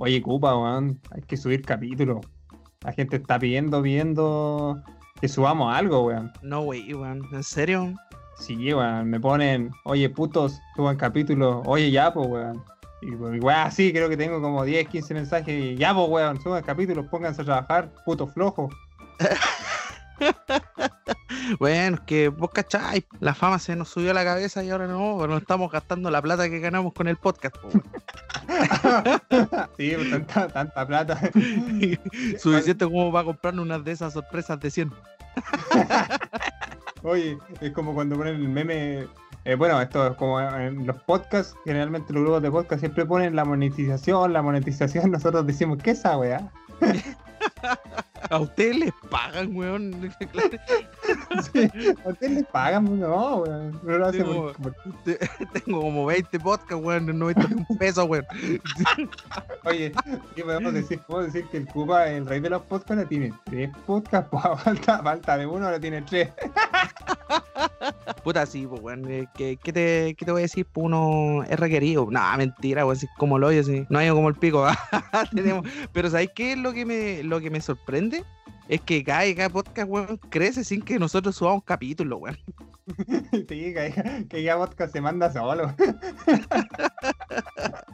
Oye, Cupa, weón, hay que subir capítulos. La gente está pidiendo, pidiendo que subamos algo, weón. No, wey, weón. ¿En serio? Sí, weón, me ponen, oye, putos, suban capítulos. Oye, ya, pues, weón. Y pues, weón, así creo que tengo como 10, 15 mensajes. Y ya, pues, weón, suban capítulos, pónganse a trabajar, puto flojo. Bueno, que vos cacháis, la fama se nos subió a la cabeza y ahora no, pero no estamos gastando la plata que ganamos con el podcast. sí, pues, tanta, tanta plata. Suficiente como para comprarnos unas de esas sorpresas de 100. Oye, es como cuando ponen el meme. eh, bueno, esto es como en los podcasts, generalmente los grupos de podcast siempre ponen la monetización, la monetización. Nosotros decimos, ¿qué es esa weá? A ustedes les pagan, weón. Sí, ¿A ustedes les pagan? No, weón. No lo por- Tengo como 20 podcasts, weón, en 91 pesos, weón. Oye, ¿qué podemos decir? Puedo decir que el Cuba, el rey de los podcasts, tiene tres podcasts, pues, a falta, falta de uno, ahora tiene tres. Puta, sí, pues, weón. eh, ¿Qué, qué te, ¿Qué te voy a decir? Pues uno es requerido. No, mentira, weón. así como lo oye, así. No hay como el pico. Tenemos... Pero ¿sabéis qué es lo que me, lo que me sorprende? Es que cada, cada podcast, weón, crece sin que nosotros subamos capítulos, weón. Sí, que, que ya podcast se manda solo.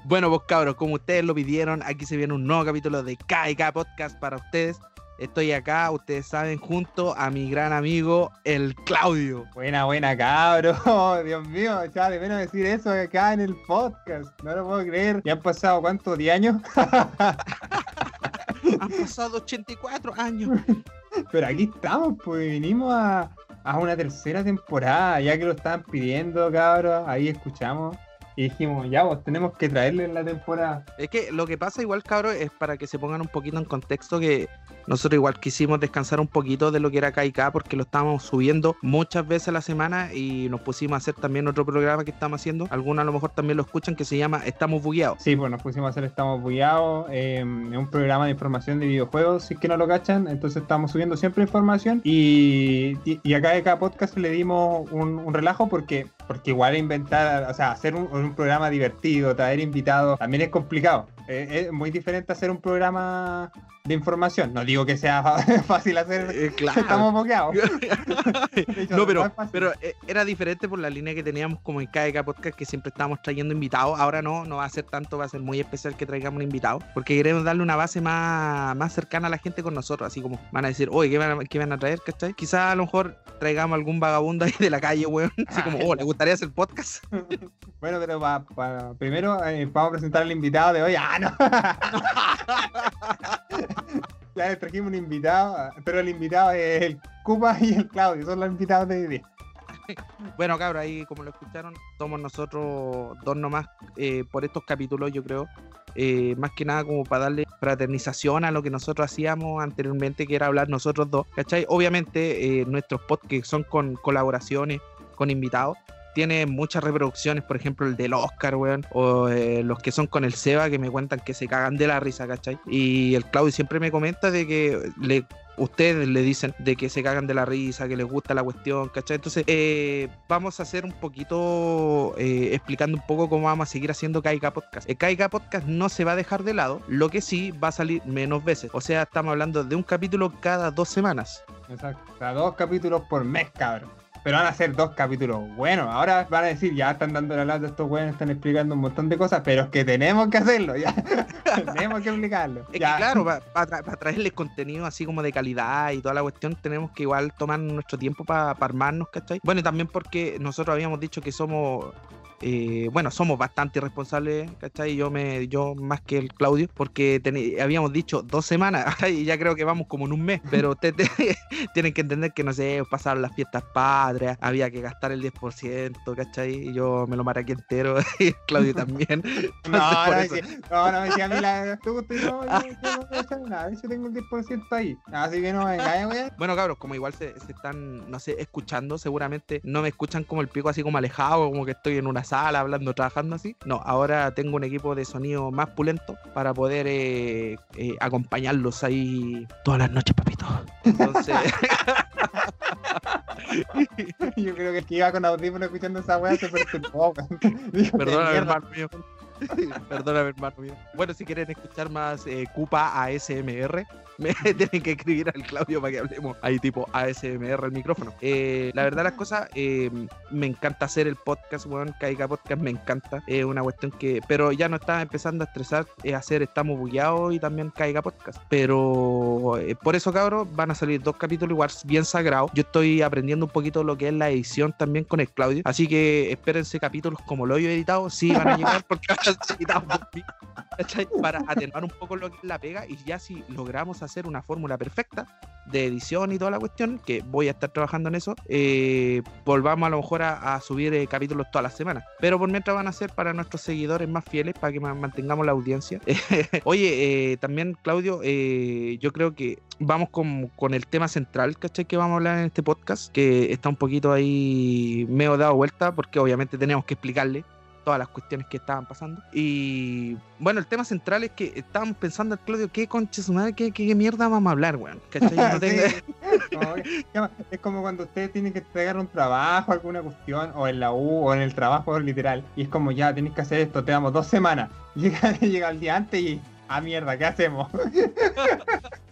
Bueno, pues cabros, como ustedes lo pidieron, aquí se viene un nuevo capítulo de KK Podcast para ustedes. Estoy acá, ustedes saben, junto a mi gran amigo, el Claudio. Buena, buena, cabro. Dios mío, ya de menos decir eso acá en el podcast. No lo puedo creer. ¿Ya han pasado cuántos? ¿10 años? Han pasado 84 años. Pero aquí estamos, pues vinimos a, a una tercera temporada, ya que lo estaban pidiendo, cabros. Ahí escuchamos y dijimos, ya, pues tenemos que traerle en la temporada. Es que lo que pasa igual, cabros, es para que se pongan un poquito en contexto que nosotros igual quisimos descansar un poquito de lo que era KK porque lo estábamos subiendo muchas veces a la semana y nos pusimos a hacer también otro programa que estamos haciendo. Algunos a lo mejor también lo escuchan que se llama Estamos Bugueados. Sí, pues nos pusimos a hacer Estamos Bullados, eh, es un programa de información de videojuegos, si es que no lo cachan, entonces estamos subiendo siempre información y, y, acá de cada podcast le dimos un, un relajo porque, porque igual inventar, o sea, hacer un, programa divertido, traer invitados, también es complicado. Eh, es muy diferente hacer un programa de información. No digo que sea fácil hacer, Eh, claro. estamos boqueados. No, pero, pero eh, era diferente por la línea que teníamos como en KK Podcast, que siempre estábamos trayendo invitados. Ahora no, no va a ser tanto, va a ser muy especial que traigamos un invitado, porque queremos darle una base más, más cercana a la gente con nosotros. Así como van a decir, oye, ¿qué van a, qué van a traer? ¿Cachai? Quizás a lo mejor traigamos algún vagabundo ahí de la calle, weón. Así como, oh, ¿le gustaría hacer podcast? Bueno, pero pa- pa- primero eh, vamos a presentar al invitado de hoy. ¡Ah, no! ya trajimos un invitado, pero el invitado es el Cupa y el Claudio, son los invitados de hoy. Bueno, cabros, ahí como lo escucharon, somos nosotros dos nomás eh, por estos capítulos, yo creo. Eh, más que nada como para darle fraternización a lo que nosotros hacíamos anteriormente, que era hablar nosotros dos, ¿cachai? Obviamente eh, nuestros podcasts son con colaboraciones, con invitados. Tiene muchas reproducciones, por ejemplo el del Oscar, weón, o eh, los que son con el Seba, que me cuentan que se cagan de la risa, ¿cachai? Y el Claudio siempre me comenta de que le ustedes le dicen de que se cagan de la risa, que les gusta la cuestión, ¿cachai? Entonces, eh, vamos a hacer un poquito, eh, explicando un poco cómo vamos a seguir haciendo KK Podcast. El KK Podcast no se va a dejar de lado, lo que sí va a salir menos veces. O sea, estamos hablando de un capítulo cada dos semanas. Exacto. Dos capítulos por mes, cabrón. Pero van a ser dos capítulos buenos. Ahora van a decir, ya están dando la lata estos weones, están explicando un montón de cosas, pero es que tenemos que hacerlo, ya. tenemos que explicarlo. Es Ya. que claro, para traerles contenido así como de calidad y toda la cuestión, tenemos que igual tomar nuestro tiempo para armarnos, ¿cachai? Bueno, y también porque nosotros habíamos dicho que somos, eh, bueno, somos bastante irresponsables, ¿cachai? Yo, me, yo más que el Claudio, porque habíamos dicho dos semanas y ya creo que vamos como en un mes, pero ustedes te- tienen que entender que, no sé, pasaron las fiestas había que gastar el 10%, ¿cachai? Y yo me lo maraqué entero y Claudio también. No, no, decía- no, no me decía a mí la. Tú, tú, no, yo, yo no voy a echar nada, yo tengo el 10% ahí. Así que no me engañes, weón. Bueno, cabros, como igual se, se están, no sé, escuchando, seguramente no me escuchan como el pico así como alejado, como que estoy en una sala hablando, trabajando así. No, ahora tengo un equipo de sonido más pulento para poder eh, eh, acompañarlos ahí todas las noches, papito. Entonces, Yo creo que el que iba con audífono escuchando esa weá se perturbó, weón. Dijo, "Qué perdona, mierda". hermano mío. Perdóname, hermano mío. Bueno, si quieren escuchar más eh, Cupa ASMR, me tienen que escribir al Claudio para que hablemos ahí tipo ASMR el micrófono. Eh, la verdad las cosas, eh, me encanta hacer el podcast, weón, Caiga Podcast, me encanta. Es una cuestión que, pero ya no está empezando a estresar eh, hacer Estamos Bugueados y también Caiga Podcast. Pero por eso, cabros, van a salir dos capítulos igual bien sagrados. Yo estoy aprendiendo un poquito lo que es la edición también con el Claudio. Así que espérense capítulos como lo he editado, sí van a llegar porque van a ¿cachai? Para atenuar un poco lo que es la pega y ya si logramos hacer una fórmula perfecta de edición y toda la cuestión, que voy a estar trabajando en eso, eh, volvamos a lo mejor a, a subir eh, capítulos todas las semanas. Pero por mientras van a ser para nuestros seguidores más fieles, para que ma- mantengamos la audiencia. Oye, eh, también Claudio, eh, yo creo que vamos con, con el tema central, ¿cachai? Que vamos a hablar en este podcast, que está un poquito ahí medio dado vuelta, porque obviamente tenemos que explicarle todas las cuestiones que estaban pasando. Y bueno, el tema central es que estábamos pensando, Claudio, ¿qué concha su madre, qué, qué, qué mierda vamos a hablar, weón? Es como cuando ustedes tienen que entregar un trabajo, alguna cuestión, o en la U, o en el trabajo literal, y es como ya tenéis que hacer esto, te damos dos semanas. Llega, llega el día antes y. Ah, mierda, ¿qué hacemos?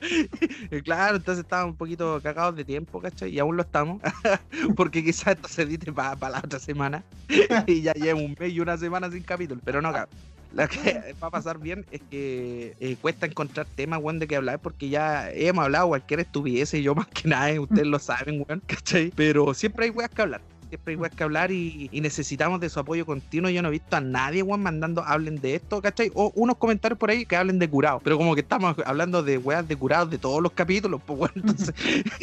Claro, entonces estábamos un poquito cagados de tiempo, ¿cachai? Y aún lo estamos, porque quizás esto se para la otra semana y ya lleva un mes y una semana sin capítulo, pero no, cabrón. Lo que va a pasar bien es que eh, cuesta encontrar temas, weón, de que hablar, porque ya hemos hablado cualquier estupidez y yo más que nada, eh, ustedes lo saben, weón, ¿cachai? Pero siempre hay weas que hablar. Siempre hay weas que hablar y, y necesitamos de su apoyo continuo. Yo no he visto a nadie, weón, mandando hablen de esto, ¿cachai? O unos comentarios por ahí que hablen de curado. Pero como que estamos hablando de weas de curados de todos los capítulos, pues bueno, entonces.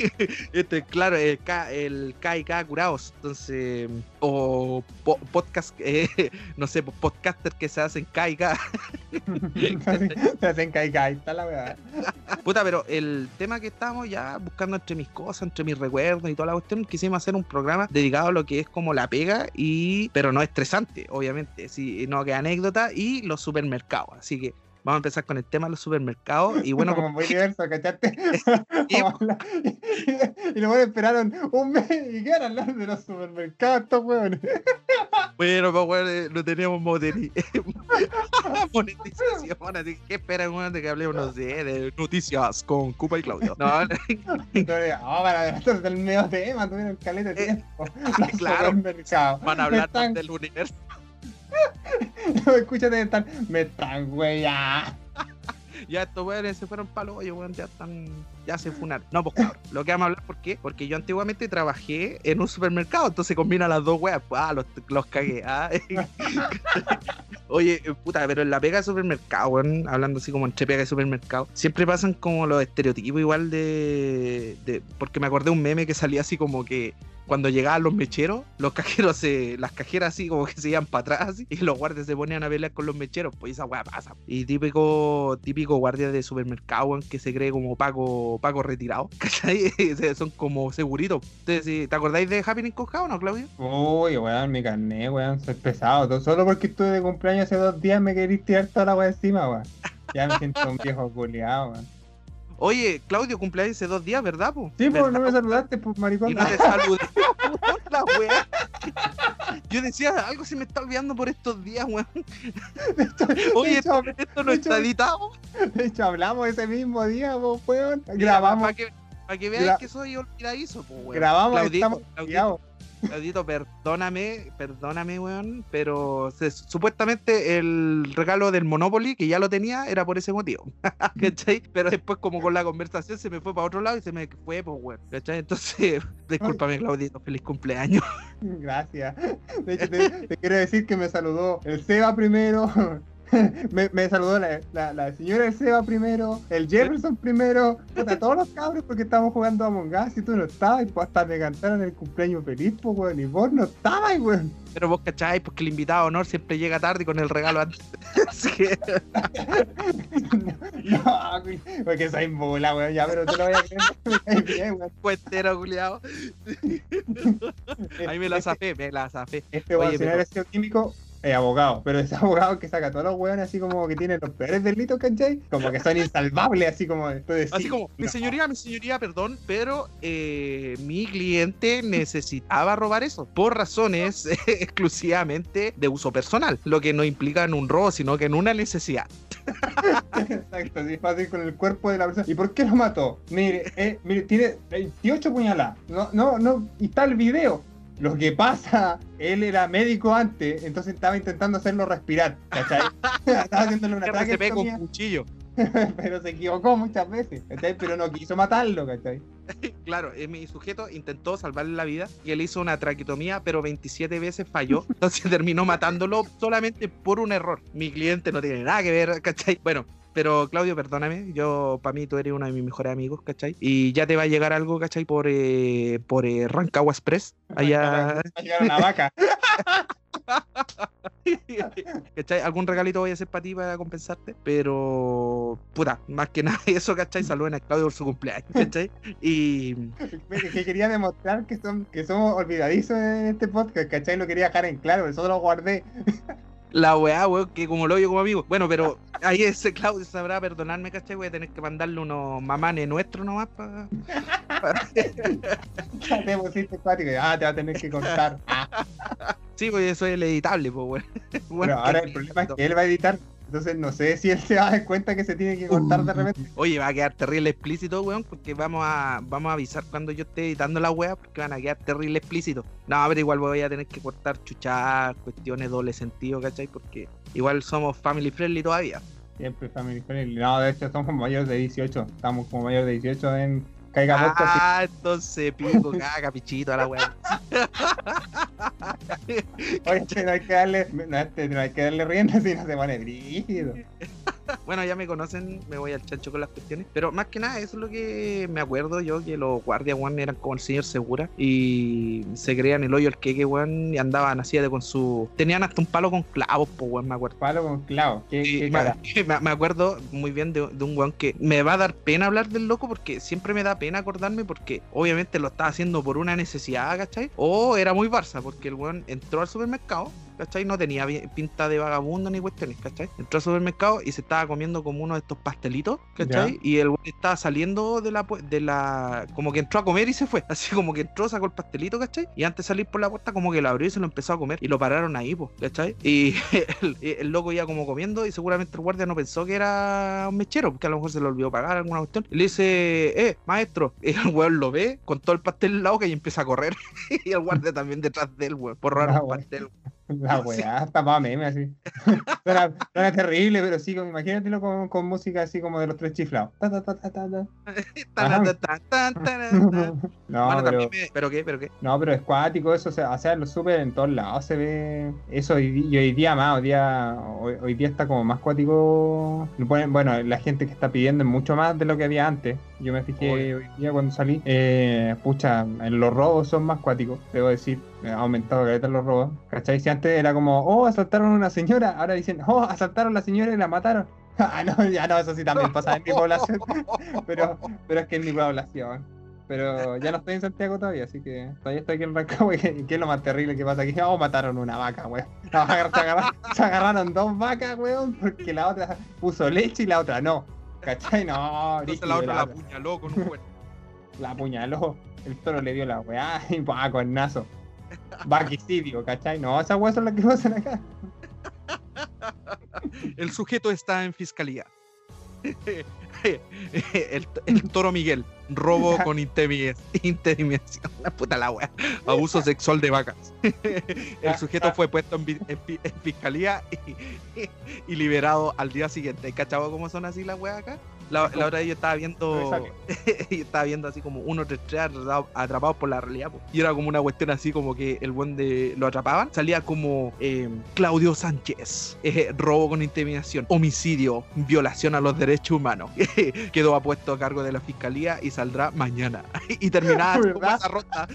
este, claro, el K, el K y K curados. Entonces. O po- podcast, eh, no sé, pues, podcaster que se hacen K y K. Se hacen caiga, ahí está la weá. Puta, pero el tema que estábamos ya buscando entre mis cosas, entre mis recuerdos y toda la cuestión, quisimos hacer un programa dedicado a lo que es como la pega y pero no estresante, obviamente, sí, no que anécdota y los supermercados. Así que vamos a empezar con el tema de los supermercados y bueno, como como- muy diverso, ¿cachaste? y- y luego esperaron un mes y quedaron hablando de los supermercados, estos weones. bueno, pues bueno, eh, no teníamos monetización, así que ¿qué esperan bueno, de que hablemos, no sé, de noticias con Cupa y Claudio? No, oh, para adelantarse del medio tema, tuvieron caleta de Eh, tiempo. Los claro. supermercados. van a hablar están- del universo. Escúchate, están, me están wea. Ya estos weones se fueron palo hoyo, weón, ya están, ya se funaron. No, pues cabrón, lo que vamos a hablar, ¿por qué? Porque yo antiguamente trabajé en un supermercado, entonces combina las dos weas, pues, ah, los, los cagué, ah. Oye, puta, pero en la pega de supermercado, weón, hablando así como entre pega y supermercado, siempre pasan como los estereotipos igual de, de- porque me acordé de un meme que salía así como que cuando llegaban los mecheros, los cajeros se, las cajeras así como que se iban para atrás así, y los guardias se ponían a pelear con los mecheros, pues esa weá pasa. Y típico, típico guardia de supermercado, weón, que se cree como Paco, Paco retirado, ¿cachai? Son como seguritos. Sí, ¿Te acordáis de Happening con Jao, no, Claudio? Uy, weón, mi carnet, weón, soy pesado. Solo porque estuve de cumpleaños hace dos días me querís tirar toda la weá encima, weón. Ya me siento un viejo culiado, weón. Oye, Claudio, cumpleaños hace dos días, ¿verdad, po? Sí, pues ¿Verdad, no me po? saludaste, pues maricón. Y no te saludé. la wea. Yo decía, algo se me está olvidando por estos días, weón. Oye, hecho, esto no de está hecho- editado. de hecho, hablamos ese mismo día, pues, weón. Grabamos, Para que, pa' que veáis Gra- que soy olvidadizo, po, weón. grabamos, Claudito, estamos Claudito, Claudito, perdóname, perdóname, weón, pero supuestamente el regalo del Monopoly, que ya lo tenía, era por ese motivo, ¿cachai? Pero después como con la conversación se me fue para otro lado y se me fue, pues, weón, ¿cachai? Entonces, discúlpame, Claudito, feliz cumpleaños. Gracias. De hecho, te, te quiero decir que me saludó el Seba primero. Me, me saludó la, la, la señora del Seba primero, el Jefferson primero, puta, todos los cabros porque estábamos jugando a Among Us y tú no estabas, y pues hasta me cantaron el cumpleaños feliz, pues, weón, y vos no estabas, weón. Pero vos, ¿cachai? Porque el invitado honor siempre llega tarde con el regalo antes. Así que, no, güey, porque soy bola, weón, ya, pero te lo voy a creer, bien, weón. cuentero, culiado. Ahí me la zafé, me la zafé. Este weón, Oye, no pero- químico, es abogado, pero es abogado que saca a todos los hueones así como que tienen los peores delitos, ¿cachai? Como que son insalvables, así como. Entonces, Así sí, como, mi señoría, mi señoría, perdón, pero eh, mi cliente necesitaba robar eso por razones exclusivamente de uso personal, lo que no implica en un robo, sino que en una necesidad. Exacto, así fácil con el cuerpo de la persona. ¿Y por qué lo mató? Mire, eh, mire, tiene 28 puñaladas. No, no, no, y está el video. Lo que pasa, él era médico antes, entonces estaba intentando hacerlo respirar, ¿cachai? estaba haciéndole una Se pega un traqueotomía, cuchillo. pero se equivocó muchas veces, ¿cachai? Pero no quiso matarlo, ¿cachai? Claro, eh, mi sujeto intentó salvarle la vida y él hizo una traquetomía, pero 27 veces falló. Entonces terminó matándolo solamente por un error. Mi cliente no tiene nada que ver, ¿cachai? Bueno, pero Claudio, perdóname, yo para mí tú eres uno de mis mejores amigos, ¿cachai? Y ya te va a llegar algo, ¿cachai? Por, eh, por eh, Rancagua Express. Allá, Va a llegar una vaca. ¿cachai? Algún regalito voy a hacer para ti para compensarte. Pero, puta, más que nada eso, ¿cachai? Saluden a Claudio por su cumpleaños, ¿cachai? Y que quería demostrar que, son, que somos olvidadizos en este podcast, ¿cachai? Lo quería dejar en claro, eso lo guardé. La weá, weón, que como lo oyo como amigo. Bueno, pero ahí ese Claudio sabrá perdonarme, ¿cachai? Voy a tener que mandarle unos mamanes nuestros nomás para. Ya te pusiste cuático, ah, te va a tener que contar. Sí, pues eso es el editable, pues, weón. Bueno, pero ahora el problema es que él va a editar, entonces no sé si él se va a dar cuenta que se tiene que cortar de repente. Oye, va a quedar terrible explícito, weón, porque vamos a, vamos a avisar cuando yo esté editando la weá, porque van a quedar terrible explícito. No, pero igual voy a tener que cortar chuchadas, cuestiones doble sentido, ¿cachai? Porque igual somos family friendly todavía. Siempre family friendly. No, de hecho somos mayores de 18, estamos como mayores de 18 en Caiga Podcast. Ah, entonces pico, caga, pichito a la weá. Oye, no hay que darle, no, hay que darle rienda si no se pone brígido. Bueno, ya me conocen, me voy al chancho con las cuestiones. Pero más que nada, eso es lo que me acuerdo yo, que los guardias, weón, eran como el señor Segura. Y se creían el hoyo el queque, weón, y andaban así de con su... Tenían hasta un palo con clavos, pues, weón, me acuerdo. Palo con clavo. ¿Qué, qué me, cara? me- me acuerdo muy bien de, de un weón que me va a dar pena hablar del loco porque siempre me da pena acordarme porque obviamente lo estaba haciendo por una necesidad, ¿cachai? O era muy Barça porque el weón entró al supermercado, ¿cachai? No tenía pinta de vagabundo ni cuestiones, ¿cachai? Entró al supermercado y se estaba comiendo como uno de estos pastelitos, ¿cachai? Y el weón estaba saliendo de la, de la... como que entró a comer y se fue, así como que entró, sacó el pastelito, ¿cachai? Y antes de salir por la puerta como que lo abrió y se lo empezó a comer y lo pararon ahí, pues, ¿cachai? Y el, el loco iba como comiendo y seguramente el guardia no pensó que era un mechero, porque a lo mejor se le olvidó pagar alguna cuestión. Y le dice, eh, maestro. Y el weón lo ve con todo el pastel en la boca y empieza a correr. y el guardia también detrás de él, weón, por robar Ah, un pastel. La weá, está para meme así. Suena, suena terrible, pero sí, como- imagínatelo con, con música así como de los tres chiflados. No, Bueno, pero, me- ¿Pero qué? ¿Pero qué? no, pero es cuático eso, o sea, hacerlo súper en todos lados se ve eso hoy, di- y hoy día más, hoy día, hoy, hoy día está como más cuático. Bueno, la gente que está pidiendo es mucho más de lo que había antes. Yo me fijé hoy día cuando salí. Eh, pucha, los robos son más cuáticos, debo decir. Ha aumentado caleta los robos. ¿Cachai? Si antes era como, oh, asaltaron a una señora, ahora dicen, oh, asaltaron a la señora y la mataron. Ah, no, ya no, eso sí también pasa en mi población. Pero, pero es que en mi población. Pero ya no estoy en Santiago todavía, así que todavía estoy aquí en Rancagua. y ¿Qué qué es lo más terrible que pasa aquí? Oh, mataron una vaca, weón. Se agarraron, se agarraron dos vacas, weón, porque la otra puso leche y la otra no. ¿Cachai? No, Entonces la otra la apuñaló con un cuerno. la apuñaló. El toro le dio la weá y pa, cuernazo. Vaquicidio, ¿cachai? No, esas weas son las que pasan acá. El sujeto está en fiscalía. El, el toro Miguel, robo con intimi- intimidación, la puta la wea, abuso sexual de vacas. El sujeto fue puesto en, fiscalía y, y liberado al día siguiente. ¿Cachado cómo son así las weas acá? La, la hora yo estaba viendo, yo estaba viendo así como uno tres tres atrapados, atrapados por la realidad. po. Y era como una cuestión así como que el buen de lo atrapaban. Salía como eh, Claudio Sánchez, eh, robo con intimidación, homicidio, violación a los derechos humanos. Quedó apuesto a cargo de la fiscalía y saldrá mañana. y terminaba esa ronda.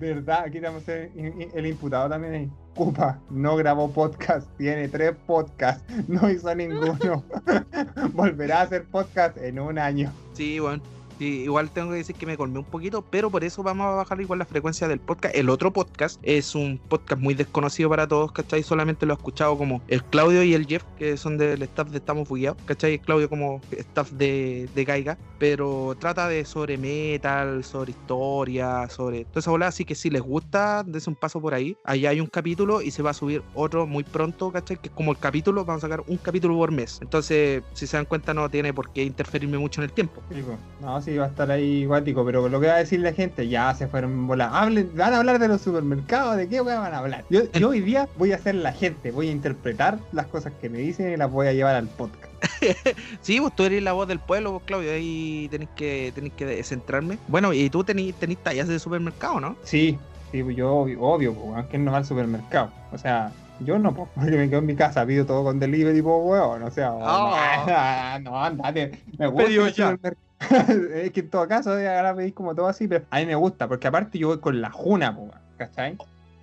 ¿Verdad? Aquí tenemos el, el imputado también ahí. Cupa, no grabó podcast, tiene tres podcasts, no hizo ninguno. Volverá a hacer podcast en un año. Sí, bueno. Sí, igual tengo que decir que me colmé un poquito, pero por eso vamos a bajar igual la frecuencia del podcast. El otro podcast es un podcast muy desconocido para todos, ¿cachai? Solamente lo he escuchado como el Claudio y el Jeff, que son del staff de Estamos Bugueados, ¿cachai? Claudio como staff de, de Gaiga, pero trata de sobre metal, sobre historia, sobre toda esa bola, así que si les gusta, des un paso por ahí. Allá hay un capítulo y se va a subir otro muy pronto, ¿cachai? Que es como el capítulo, vamos a sacar un capítulo por mes. Entonces, si se dan cuenta, no tiene por qué interferirme mucho en el tiempo. Po. No, sí, va a estar ahí guático, pero lo que va a decir la gente, ya se fueron volar. Hablen, van a hablar de los supermercados, ¿de qué van a hablar? Yo, yo hoy día voy a ser la gente, voy a interpretar las cosas que me dicen y las voy a llevar al podcast. Sí, vos tú eres la voz del pueblo, vos, Claudio, ahí tenéis que, tenéis que centrarme. Bueno, y tú tenés, tenés tallas de supermercado, ¿no? Sí, sí, yo obvio, obvio ¿quién no va al supermercado? O sea, yo no, po, porque me quedo en mi casa, pido todo con delivery, po, weón, o sea, Ah. no, andate, me gusta el supermercado. es que en todo caso, eh, ahora pedís como todo así, pero a mí me gusta, porque aparte yo voy con la juna, ¿cachai?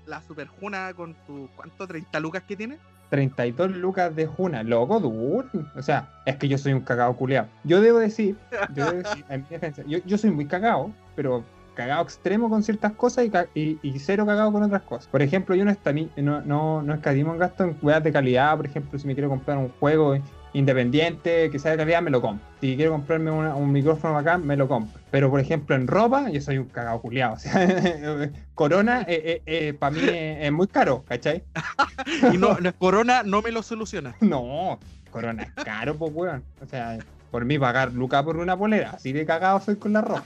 La superjuna con tu, ¿cuánto? ¿30 lucas que tiene? 32 lucas de Juna, loco, duro. O sea, es que yo soy un cagado culeado. Yo debo decir, yo debo decir, en mi defensa, yo, yo soy muy cagado, pero cagado extremo con ciertas cosas y, y- y cero cagado con otras cosas. Por ejemplo, yo no, no, no, no escatimo en gasto en weas de calidad. Por ejemplo, si me quiero comprar un juego independiente que sea de calidad, me lo compro. Si quiero comprarme una- un micrófono bacán, me lo compro. Pero, por ejemplo, en ropa, yo soy un cagado culiado. O sea, Corona, para mí es, muy caro, ¿cachai? Y no, no, Corona no me lo soluciona. No, Corona es caro, pues, weón. O sea, por mí pagar Luca por una polera, así de cagado soy con la ropa.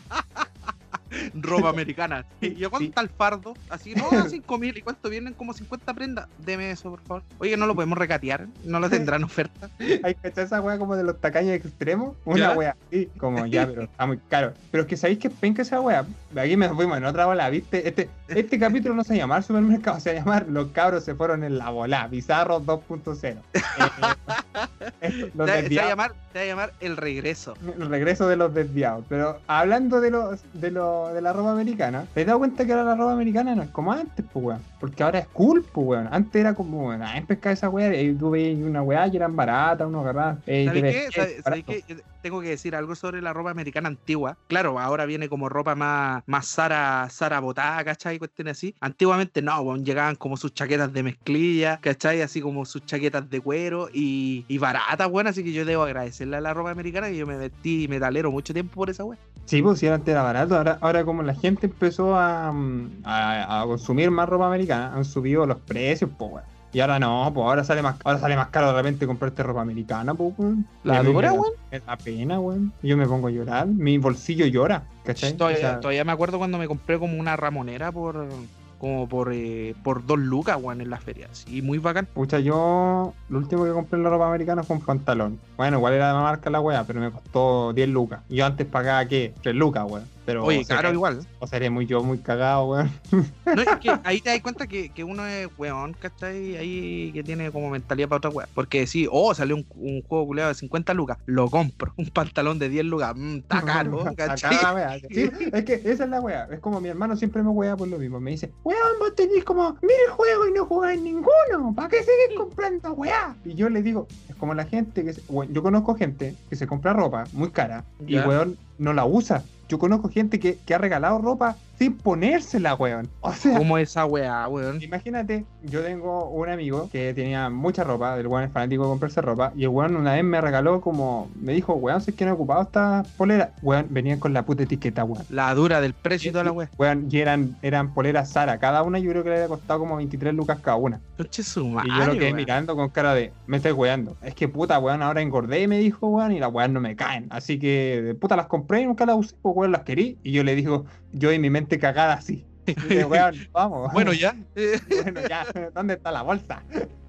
Ropa americana. ¿Y yo cuánto el fardo? Así, no, a 5 mil. ¿Y cuánto vienen? Como 50 prendas. Deme eso, por favor. Oye, no lo podemos recatear. No lo tendrán oferta. Hay que echar esa weá como de los tacaños extremos. Una weá así, como ya, pero está muy caro. Pero es que sabéis que penca esa weá. Aquí me fuimos en otra bola, ¿viste? Este, este capítulo no se va a llamar supermercado, se va a llamar Los cabros se fueron en la bola. Bizarro 2.0. Eh, los Te, se va a llamar, se va a llamar El Regreso. El regreso de los desviados. Pero hablando de los de, lo, de la ropa americana, ¿te has dado cuenta que ahora la ropa americana no es como antes, pues weón? Porque ahora es cool, pues weón. Antes era como, weón, ah, en pescar esa weá, y tú veías una weá y eran baratas, uno agarraba. eh, ¿Sabes qué? vestías ¿Sabes- sabes barato. qué? Yo Tengo que decir algo sobre la ropa americana antigua. Claro, ahora viene como ropa más, más Sara, Sara botada, ¿cachai? Cuestiones así. Antiguamente no, weón, llegaban como sus chaquetas de mezclilla, ¿cachai? Así como sus chaquetas de cuero y, y baratas, weón. Así que yo debo agradecerle a la ropa americana y yo me vestí metalero mucho tiempo por esa weón. Sí, pues si antes era barato, ahora, ahora como la gente empezó a, mm, a, a consumir más ropa americana, han subido los precios, pues weón. Y ahora no, pues ahora sale más, ahora sale más caro de repente comprarte ropa americana, pues weón. La dura, weón. Me da pena, weón. Yo me pongo a llorar, mi bolsillo llora, ¿cachai? Todavía, O sea, todavía me acuerdo cuando me compré como una ramonera por como por, eh, por dos lucas, weón, en las ferias. Y muy bacán. Pucha, yo lo último que compré en la ropa americana fue un pantalón. Bueno, igual era de marca la weá, pero me costó 10 lucas. Yo antes pagaba, ¿qué? 3 lucas, weón. Pero, Oye, claro, igual. O seré muy yo muy cagado, weón. No, es que ahí te das cuenta que, que uno es weón, ¿cachai? Ahí que tiene como mentalidad para otra weá. Porque sí, oh, salió un, un juego culeado de 50 lucas, lo compro. Un pantalón de 10 lucas, mm, está caro, weá. Sí, es que esa es la weá. Es como mi hermano siempre me weá por lo mismo. Me dice, weón, vos tenés como, mira el juego y no jugáis ninguno. ¿Para qué seguís comprando weá? Y yo le digo, es como la gente que, se- weón, yo conozco gente que se compra ropa muy cara y weón no la usa. Yo conozco gente que, que ha regalado ropa sin ponérsela, weón. O sea, Como esa weá, weón. Imagínate, yo tengo un amigo que tenía mucha ropa, el weón es fanático de comprarse ropa, y el weón una vez me regaló como, me dijo, weón, si es que no he ocupado esta polera, weón, venían con la puta etiqueta, weón. La dura del precio y toda la weá. Weón, y eran, eran poleras Sara, cada una yo creo que le había costado como 23 lucas cada una. Conche su Y yo lo madre, quedé weón. mirando con cara de, me estoy weando. Es que puta, weón, ahora engordé, me dijo, weón, y las weón no me caen. Así que, de puta, las compré y nunca las usé, pues weón, las querí. Y yo le digo, yo en mi mente cagada así. Weón, vamos. Bueno, ya. Bueno, ya, ¿dónde está la bolsa?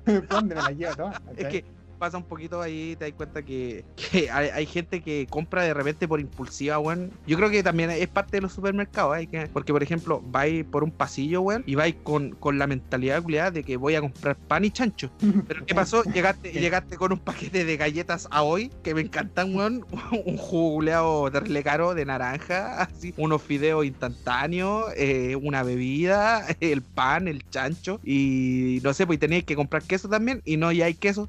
¿Dónde me la llevo toda? Es que pasa un poquito ahí, te das cuenta que, que hay, hay gente que compra de repente por impulsiva, weón. Yo creo que también es parte de los supermercados, que, porque por ejemplo, vais por un pasillo, weón, y vais con, con la mentalidad culiada de que voy a comprar pan y chancho. Pero ¿qué pasó? Llegaste, llegaste con un paquete de galletas a hoy, que me encantan, weón. Un jugo culeado de caro de naranja, así, unos fideos instantáneos, eh, una bebida, el pan, el chancho, y no sé, pues tenéis que comprar queso también, y no ya hay queso.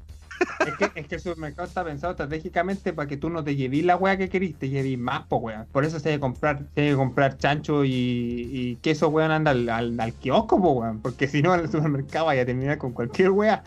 Es que, el supermercado está pensado estratégicamente para que tú no te lleves la weá que querís, te lleves más, po weón. Por eso se debe comprar, se debe comprar chancho y, y queso, weón, anda al, kiosco, po weón. Porque si no, el supermercado vaya a terminar con cualquier weá.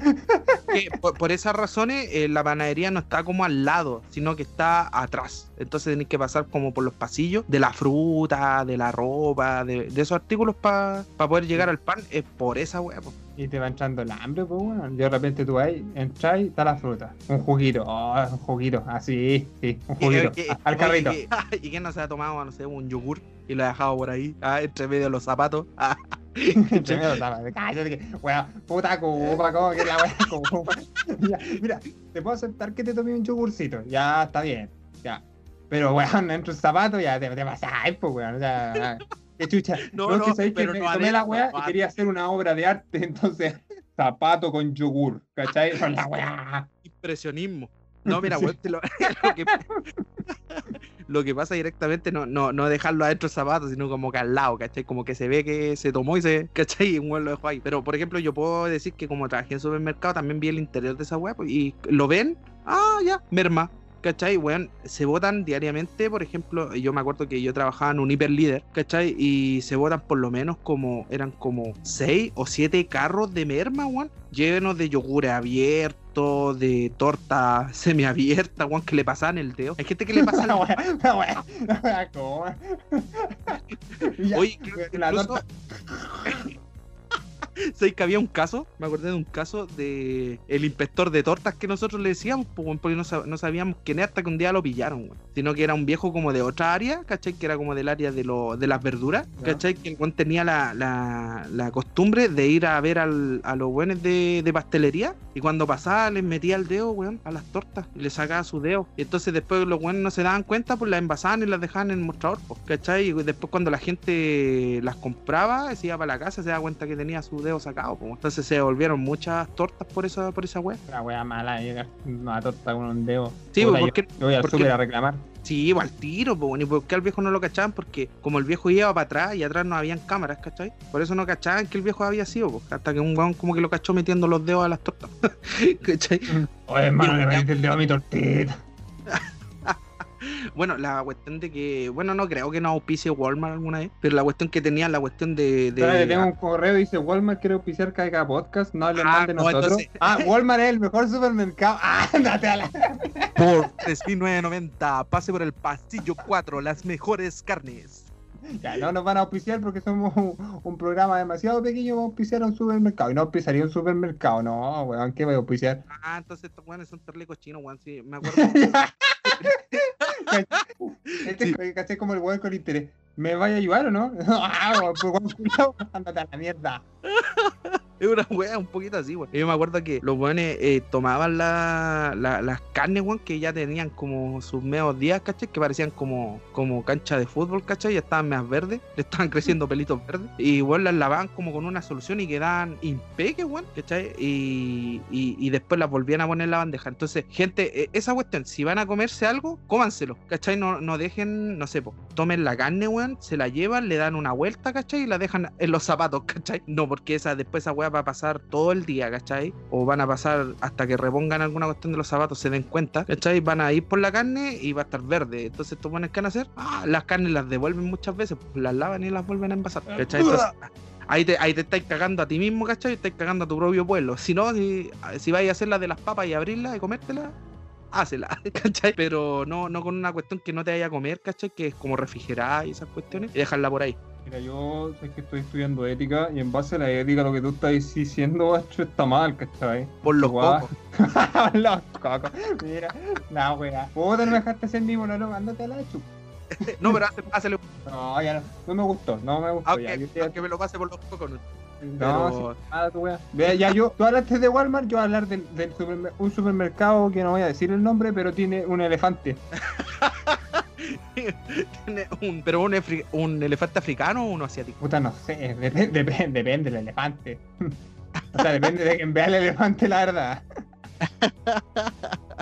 Por esas razones, eh, la panadería no está como al lado, sino que está atrás. Entonces tenéis que pasar como por los pasillos de la fruta, de la ropa, de, de esos artículos para poder llegar al pan. Es por esa po. Y te va entrando el hambre, pues bueno. De repente tú ahí, entras y está la fruta. Un juguito, oh, un juguito, así, sí, un juguito. ¿Y, a- al carrito. ¿Y, y quién no se ha tomado, no sé, un yogur y lo ha dejado por ahí, ah, entre medio de los zapatos? Ah, Entre medio cállate que, weón, puta culpa, como que la weá culpa. Ya, Mira, te puedo aceptar que te tomé un yogurcito, ya está bien, ya. Pero weón, dentro del zapato ya te, te pasáis, pues weón, o sea, qué chucha. No, No, no, que sabéis que pero me no tomé la weá y quería hacer una obra de arte, entonces, zapato con yogur, ¿cachai? Con la weá. impresionismo. No, mira, Sí. weón, lo, lo que, lo que pasa directamente no, no, no dejarlo adentro del zapato, sino como que al lado, ¿cachai? Como que se ve que se tomó y se, ¿cachai? Y un weón lo dejó ahí. Pero, por ejemplo, yo puedo decir que como trabajé en supermercado, también vi el interior de esa weá, pues, y lo ven, ah, ya, merma. ¿Cachai? Weón, se votan diariamente, por ejemplo, yo me acuerdo que yo trabajaba en un hiperlíder, ¿cachai? Y se votan por lo menos como, eran como 6 o 7 carros de merma, weón, llenos de yogures abiertos, de torta semiabierta, weón, que le pasaban el dedo. Hay gente que le pasa La el ya, Oye, la incluso- torta- ¿Sabes que había un caso? Me acordé de un caso de el inspector de tortas que nosotros le decíamos, pues, porque no, sab- no sabíamos quién era hasta que un día lo pillaron, weón. Sino que era un viejo como de otra área, ¿cachai? Que era como del área de, lo, de las verduras. ¿cachai? Que el tenía la, la, la costumbre de ir a ver al- a los buenos de, de pastelería y cuando pasaba les metía el dedo, weón, a las tortas y le sacaba su dedo. Y entonces después los buenos no se daban cuenta, pues las envasaban y las dejaban en el mostrador, ¿cachai? Y después cuando la gente las compraba, se iba para la casa, se daba cuenta que tenía su dedo sacado, pues. Entonces se devolvieron muchas tortas por esa, por esa weá. La wea mala, llega una torta con un dedo. Sí, Puta, yo- porque yo voy al a reclamar. Sí, iba al tiro, pues, y por qué al viejo no lo cachaban, porque como el viejo iba para atrás y atrás no habían cámaras, ¿cachai? Por eso no cachaban que el viejo había sido, pues, hasta que un weón como que lo cachó metiendo los dedos a las tortas. ¿Cachai? Oye, hermano, ya- metiste el dedo a mi tortita. Bueno, la cuestión de que, bueno, no creo que no auspicie Walmart alguna vez, pero la cuestión que tenía, la cuestión de. de tengo un correo, dice Walmart quiere auspiciar cada podcast, no hablen Ah, de no, nosotros. entonces- Ah, Walmart es el mejor supermercado. Ah, andate a la... Por 3.990, pase por el pasillo 4, las mejores carnes. Ya, no nos van a auspiciar porque somos un, un programa demasiado pequeño para auspiciar a un supermercado. Y no auspiciaría un supermercado, no, weón, ¿qué voy a auspiciar? Ah, entonces estos weones son terlecos chinos, weón, sí, me acuerdo. Este Sí. es caché como el weón con interés. ¿Me vaya a ayudar o no? Ah, pues weón, culiao, ándate a la mierda. Es una wea un poquito así, weón. Yo me acuerdo que los weones eh, tomaban la, la- las carnes, weón, que ya tenían como sus medios días, ¿cachai? Que parecían como, como cancha de fútbol, ¿cachai? Ya estaban más verdes, le estaban creciendo pelitos verdes. Y, weón, las lavaban como con una solución y quedaban impeques, weón, ¿cachai? Y, y, después las volvían a poner en la bandeja. Entonces, gente, eh, esa cuestión, si van a comerse algo, cómanselo, ¿cachai? No, no dejen, no sé, po, tomen la carne, weón, se la llevan, le dan una vuelta, ¿cachai? Y la dejan en los zapatos, ¿cachai? No, porque esa, después esa weá va a pasar todo el día, ¿cachai? O van a pasar hasta que repongan alguna cuestión de los zapatos, se den cuenta, ¿cachai? Van a ir por la carne y va a estar verde. Entonces, estos buenos que van a hacer, ah, las carnes las devuelven muchas veces, pues las lavan y las vuelven a envasar, ¿cachai? Entonces, Ahí te, ahí te estáis cagando a ti mismo, ¿cachai? Estáis cagando a tu propio pueblo. Si no, si, si vais a hacer la de las papas y abrirlas y comértelas, hácela, ¿cachai? Pero no, no con una cuestión que no te vaya a comer, ¿cachai? Que es como refrigerar y esas cuestiones y dejarla por ahí. Mira, yo sé que estoy estudiando ética y en base a la ética lo que tú estás diciendo, macho, está mal, ¿cachai? Por los cocos. los cocos. Mira, la weá. Puta, no me dejaste ser mi monólogo, ándate a la chup. No, pero hácele No, ya no, no me gustó, no me gustó. ya, yo estoy- aunque me lo pase por los cocos. no. no, pero- sí, nada, tu weá. Vea, ya yo, tú hablaste de Walmart, yo voy a hablar del supermer- un supermercado que no voy a decir el nombre, pero tiene un elefante. Tiene un, pero un, elefante africano o uno asiático. Puta, no sé, dep- dep- depende del elefante. O sea, depende de quien vea el elefante, la verdad.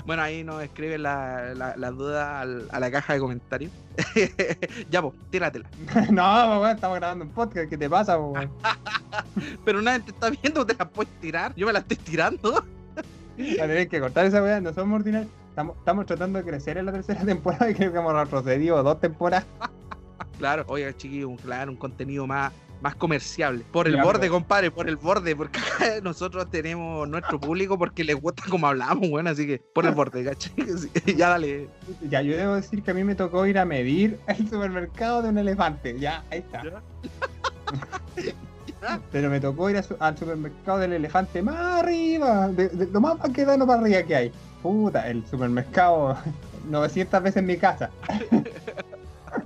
Bueno, ahí nos escribe la, la, la duda al- a la caja de comentarios. ya, pues, tíratela. No, estamos grabando un podcast, ¿qué te pasa, weón? Pero nadie te está viendo, te la puedes tirar. Yo me la estoy tirando. Va a tener que cortar esa weá, no somos ordinarios. Estamos, estamos tratando de crecer en la tercera temporada y creo que hemos retrocedido dos temporadas. Claro, oiga, chiquillos, un- claro, un contenido más, más comerciable. Por el borde, compadre, por el borde, porque nosotros tenemos nuestro público porque les gusta como hablamos, bueno, así que por el borde, ¿cachai? Ya dale. Ya, yo debo decir que a mí me tocó ir a medir el supermercado de un elefante. Ya, ahí está. Ya. Pero me tocó ir a su- al supermercado del elefante más arriba, de, de- lo más para arriba que hay. Puta, el supermercado 900 veces en mi casa.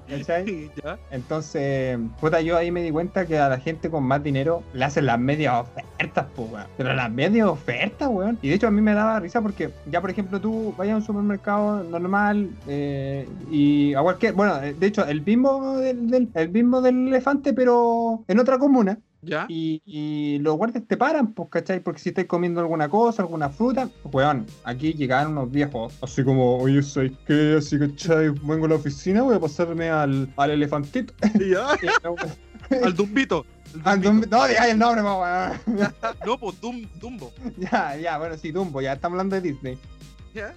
¿Cachai? ¿Ya? Entonces, puta, yo ahí me di cuenta que a la gente con más dinero le hacen las medias ofertas, pues, weón. Pero las medias ofertas, weón. Y de hecho a mí me daba risa porque, ya por ejemplo, tú vayas a un supermercado normal eh, y a cualquier. Bueno, eh, de hecho, el mismo del, del- el mismo del elefante, pero en otra comuna. ¿Ya? Y, y los guardias te paran, pues, ¿cachai? Porque si estáis comiendo alguna cosa, alguna fruta, weón, aquí llegaron unos viejos, así como, oye, ¿sabes qué? Así, ¿cachai? Vengo a la oficina, voy a pasarme al, al elefantito. ¿Ya? Al Dumbito. al no, digáis el nombre, po, weón. No, pues Dum, Dumbo. Ya, ya, bueno, sí, Dumbo, ya estamos hablando de Disney. ¿Ya?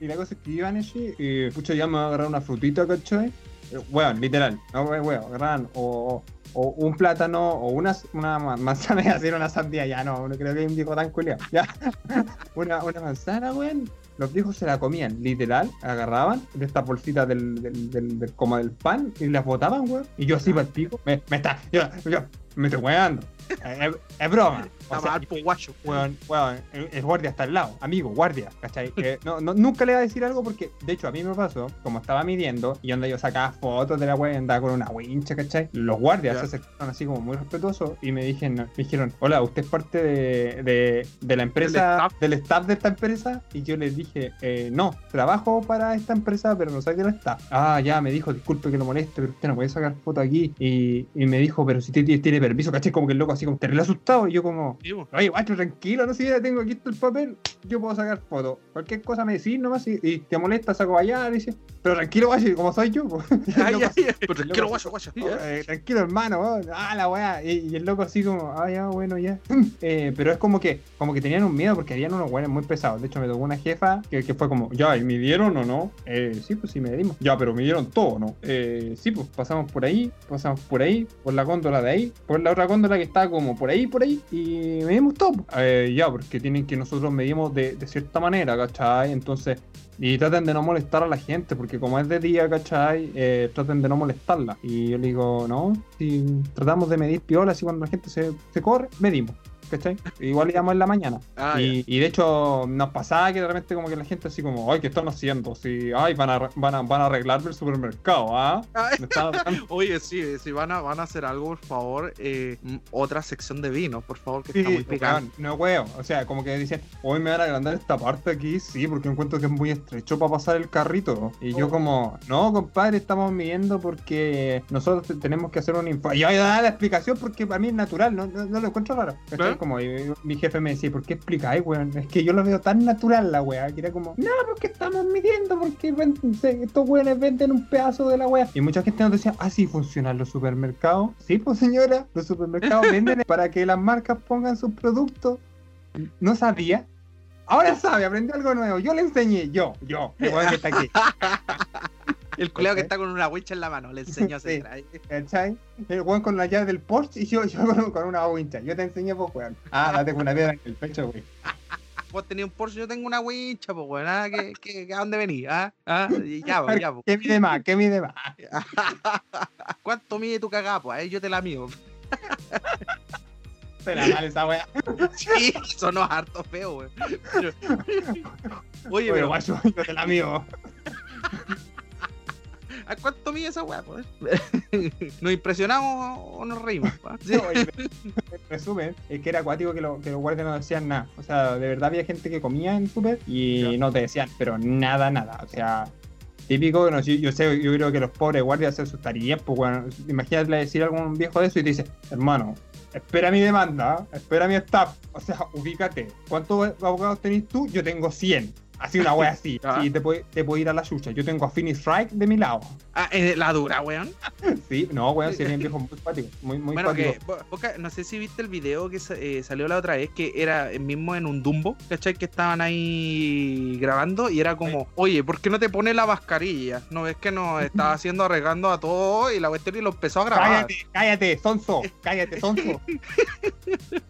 y la cosa es que iban así, y pucha, ya me va a agarrar una frutita, ¿cachai? Eh, Weón, literal, no, weón, agarran o, o un plátano o una, una ma- manzana y hacer una sandía, ya no, no creo que hay un viejo tan culiao. Ya, una, una manzana, weón. Los viejos se la comían, literal, agarraban de estas bolsitas del, del, del, del- como del pan y las botaban, weón. Y yo así para el pico, me, me está, yo, yo, me estoy weando. Es, es broma. O sea, mal, po, guacho. Weón, weón, el, guardia está al lado, amigo, guardia, ¿cachai? Que no, no- nunca le va a decir algo porque, de hecho, a mí me pasó, como estaba midiendo, y onda yo sacaba fotos de la weá y andaba con una wincha, ¿cachai? Los guardias se acercaron así como muy respetuosos y me dijeron, me dijeron, hola, ¿usted es parte de, de, de la empresa, staff? del staff de esta empresa? Y yo les dije, eh, no, trabajo para esta empresa, pero no soy del staff. Ah, ya, me dijo, disculpe que lo moleste, pero usted no puede sacar foto aquí. Y, y me dijo, pero si tiene, tiene permiso, ¿cachai? Como que el loco así como terrible asustado, y yo como... Po. Oye, guacho, tranquilo, no sé, ya tengo aquí el papel, yo puedo sacar foto. Cualquier cosa me decís nomás y, y te molesta, saco allá, dice. Pero tranquilo, guacho, como soy yo, pues. Ay, Loco, ay, ay. Pero tranquilo, guacho, guacho. eh, tranquilo, hermano, weón. ah, la weá. Y, y el loco así como, ah, ya, bueno, ya. Eh, pero es como que, como que tenían un miedo porque habían unos weones muy pesados. De hecho, me tocó una jefa que, que fue como, ya, ¿y midieron o no? Eh, sí, pues sí, medimos. Ya, pero midieron todo, ¿no? Eh, sí, pues pasamos por ahí, pasamos por ahí, por la góndola de ahí, por la otra góndola que está como por ahí, por ahí, y medimos todo. Eh, ya, porque tienen que nosotros medimos de, cierta manera, ¿cachai? Entonces, y traten de no molestar a la gente, porque como es de día, ¿cachai? Eh, traten de no molestarla. Y yo le digo, no, si tratamos de medir piolas y cuando la gente se corre, medimos. ¿Cachai? Igual íbamos en la mañana. Ah, y, y de hecho nos pasaba que de repente como que la gente así como, ay, ¿qué están haciendo? Si, ay, van a, van a, van a arreglarme el supermercado, ¿ah? Oye, sí, si van a, van a hacer algo, por favor, eh, otra sección de vino, por favor, que Sí, está muy picante. no huevo. O sea, como que dicen, hoy me van a agrandar esta parte aquí, sí, porque encuentro que es muy estrecho para pasar el carrito. Y yo Oh. como, no, compadre, estamos midiendo porque nosotros te- tenemos que hacer un informe. Y yo voy a dar la explicación porque para mí es natural, no, no, no lo encuentro raro. ¿Cachai? Como mi jefe me decía, ¿por qué explicáis, weón? Es que yo lo veo tan natural la weá, que era como, no, porque estamos midiendo, porque ven- se- estos weones venden un pedazo de la weá. Y mucha gente nos decía, ah, sí, funcionan los supermercados. Sí, pues señora, los supermercados venden para que las marcas pongan sus productos. No sabía. Ahora sabe, aprendió algo nuevo. Yo le enseñé, yo, yo, el weón que está aquí. El culeo que está con una wincha en la mano, le enseño a hacer. ¿Cachai? El weón con la llave del Porsche y yo, yo con, con una wincha. Yo te enseñé, pues, weón. Ah, date con una piedra en el pecho, güey. Vos tenías un Porsche, yo tengo una wincha, pues, weón. ¿ah? ¿Qué, qué, ¿A dónde venís? ¿Ah? ¿Ah? Ya, pues, ya, pues. ¿Qué mide más? ¿Qué mide más? ¿Cuánto mide tu cagá, pues? Ahí yo te la mido. Será mal esa weá. Sí, sonó harto feo, weón. Oye, pero guacho, yo te la mío. ¿A cuánto mide esa weá, pues? ¿Nos impresionamos o nos reímos? Sí. Resumen, es que era acuático que, lo- que los guardias no decían nada. O sea, de verdad había gente que comía en súper y no te decían, pero nada, nada. O sea, típico, no, sé, yo, sé, yo creo que los pobres guardias se asustarían, pues bueno, imagínate decir a algún viejo de eso y te dice, hermano, espera mi demanda, ¿ah? espera mi staff. O sea, ubícate. ¿Cuántos abogados tenés tú? Yo tengo 100. Así una wea así. Ah. Y te puede, te puede ir a la chucha. Yo tengo a Phoenix Strike de mi lado. Ah, eh, la dura, weón. Sí, no, weón, si bien viejo muy cuático. Muy, muy bueno, que, boca- no sé si viste el video que eh, salió la otra vez, que era el mismo en un Dumbo, ¿cachai? Que estaban ahí grabando y era como, oye, ¿por qué no te pones la mascarilla? ¿No ves que nos estaba haciendo arriesgando a todo y la cuestión y lo empezó a grabar? Cállate, cállate, sonso. Cállate, sonso.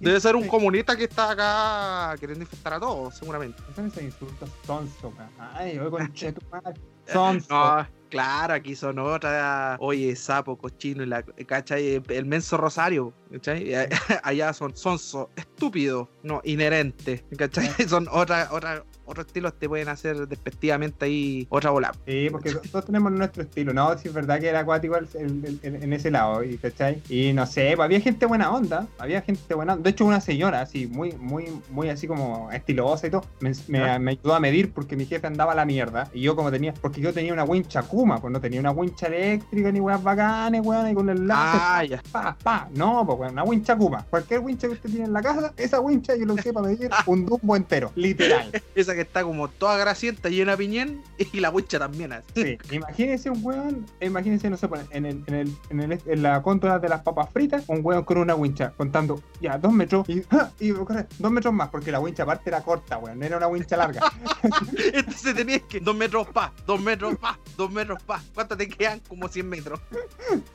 Debe ser un comunista que está acá queriendo infectar a todos, seguramente. ¿Qué son esos insultos? Sonso, weón. Ay, oye, conche tu madre. Sonso. No, claro, aquí son otra. Oye, sapo, cochino, y la, ¿cachai? El menso rosario, ¿cachai? Allá son sonso, estúpido, no, inherente, ¿cachai? Son otra, otra, otros estilos te pueden hacer despectivamente ahí otra bola. Sí, porque todos tenemos nuestro estilo, ¿no? Sí, es verdad que era acuático en ese lado, y, ¿cachai? Y no sé, pues, había gente buena onda, había gente buena onda. De hecho, una señora así, muy, muy, muy así como estilosa y todo, me, me- ayudó a medir porque mi jefe andaba a la mierda. Y yo como tenía, porque yo tenía una wincha Kuma, pues no tenía una wincha eléctrica ni weas bacanes, weón, y con el láser. Ah, ya. Pa, pa, no, pues una wincha Kuma. Cualquier wincha que usted tiene en la casa, esa wincha yo lo usé para medir un dumbo entero, literal. Esa que está como toda grasienta, llena de piñén, y la hucha también. así. Sí, imagínense un weón, imagínense, no sé, pues, en, el, en, el, en, el, en la contra de las papas fritas, un weón con una wincha contando ya dos metros y, ¡ah! y corre, dos metros más, porque la wincha aparte era corta, weón, no era una wincha larga. Entonces tenías que dos metros pa, dos metros pa, dos metros pa. ¿Cuánto te quedan? Como 100 metros.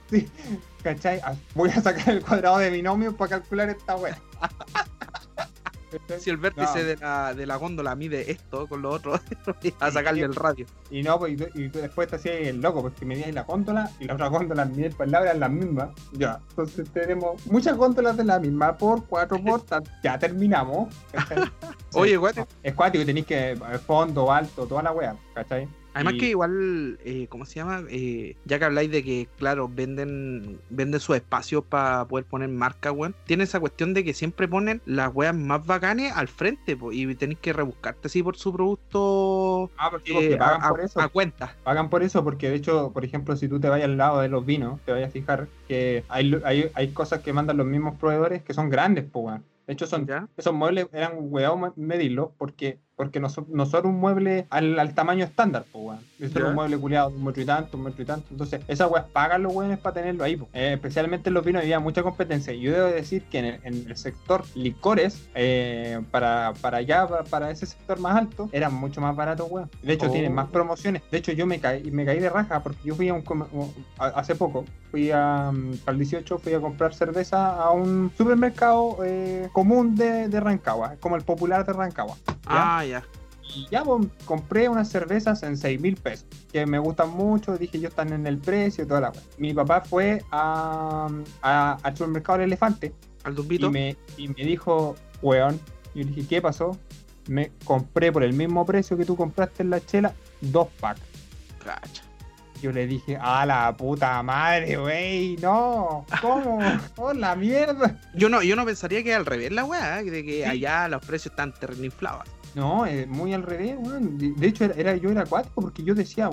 sí, ¿cachai? Ah, Voy a sacar el cuadrado de binomio para calcular esta weá. Si el vértice No. de, la, de la góndola mide esto con lo otro, a sacarle el radio. Y no, pues, y, tú- y tú después te hacías el loco, porque medías la góndola y la otra góndola mide por lado eran las mismas. Ya, entonces tenemos muchas góndolas de la misma por cuatro por. Ya terminamos. Oye, guate. Es cuático, tenéis que eh, fondo, alto, toda la wea, ¿cachai? Además Y- que igual, eh, ¿cómo se llama? Eh, ya que habláis de que, claro, venden venden sus espacios para poder poner marca, weón. Tiene esa cuestión de que siempre ponen las weas más bacanes al frente, po, y tenéis que rebuscarte así por su producto Ah, porque eh, pagan a, por eso. a cuenta. Pagan por eso, porque de hecho, por ejemplo, si tú te vayas al lado de los vinos, te vayas a fijar que hay, hay, hay cosas que mandan los mismos proveedores que son grandes, pues, weón. De hecho, son, ¿Ya? esos muebles eran weón medirlos porque, porque no, son, no son un mueble al, al tamaño estándar, pues, weón. Es un mueble culiado un metro y tanto, un metro y tanto. Entonces, esas weas pagan los weones para tenerlo ahí, pues. Eh, especialmente en los vinos había mucha competencia. Y yo debo decir que en el, en el sector licores, eh, para, para allá, para, para ese sector más alto, eran mucho más baratos, weón. De hecho, Oh. tienen más promociones. De hecho, yo me caí, me caí de raja porque yo fui a un, com- a- hace poco, fui a, mm, al 18, fui a comprar cerveza a un supermercado eh, común de, de Rancagua, como el popular de Rancagua. ¿ya? Ah, ya. Y ya pues, compré unas cervezas en 6 mil pesos, que me gustan mucho, dije yo están en el precio y toda la. Mi papá fue a, a- al supermercado del elefante Al y me, y me dijo, weón, yo le dije, ¿qué pasó? Me compré por el mismo precio que tú compraste en la chela, dos packs. Cacha. Yo le dije, a la puta madre, wey, no, ¿cómo? ¡Oh, la mierda! Yo no, yo no pensaría que al revés la weá, de que allá los precios están terreninflados. No, eh, muy al revés, weón. De, hecho, era, era- yo era acuático porque yo decía.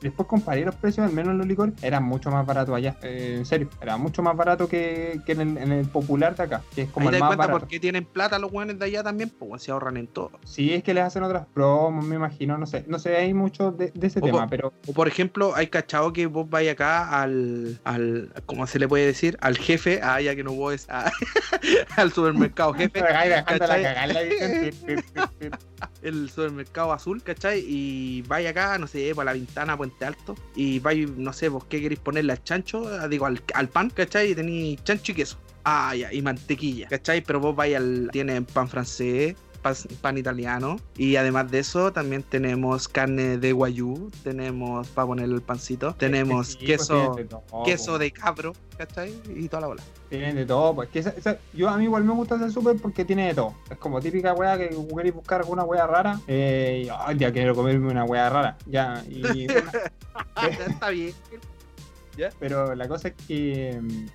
Después comparé los precios, al menos en los licores, eran mucho más baratos allá. Eh, en serio, era mucho más barato que, que en, el, en el popular de acá, que es como Ahí el más cuenta barato. por qué tienen plata los weones de allá también, pues se ahorran en todo. Sí, es que les hacen otras promos, me imagino, no sé. No sé, hay mucho de, de ese tema, pero O por ejemplo, hay cachado que vos vais acá al, al, ¿cómo se le puede decir? Al jefe, ah, ya que no vos es a- al supermercado jefe, el supermercado azul, ¿cachai? Y vais acá, no sé, para la ventana, Alto, y vais, no sé, vos qué queréis ponerle al chancho, ah, digo, al, al pan, ¿cachai? Y tenéis chancho y queso. Ah, ya, y mantequilla, ¿cachai? Pero vos vais al. Tienen pan francés, pan, italiano, y además de eso, también tenemos carne de guayú, tenemos para ponerle el pancito, tenemos Sí, pues, queso. de todo, queso de cabro, ¿cachai? Y toda la bola. Tienen de todo, pues que esa- esa- yo a mí igual me gusta ese súper porque tiene de todo. Es como típica weá que queréis buscar alguna weá rara. Eh, y, "Ay, ya quiero comerme una weá rara. Ya, y Está bien. pero la cosa es que mm,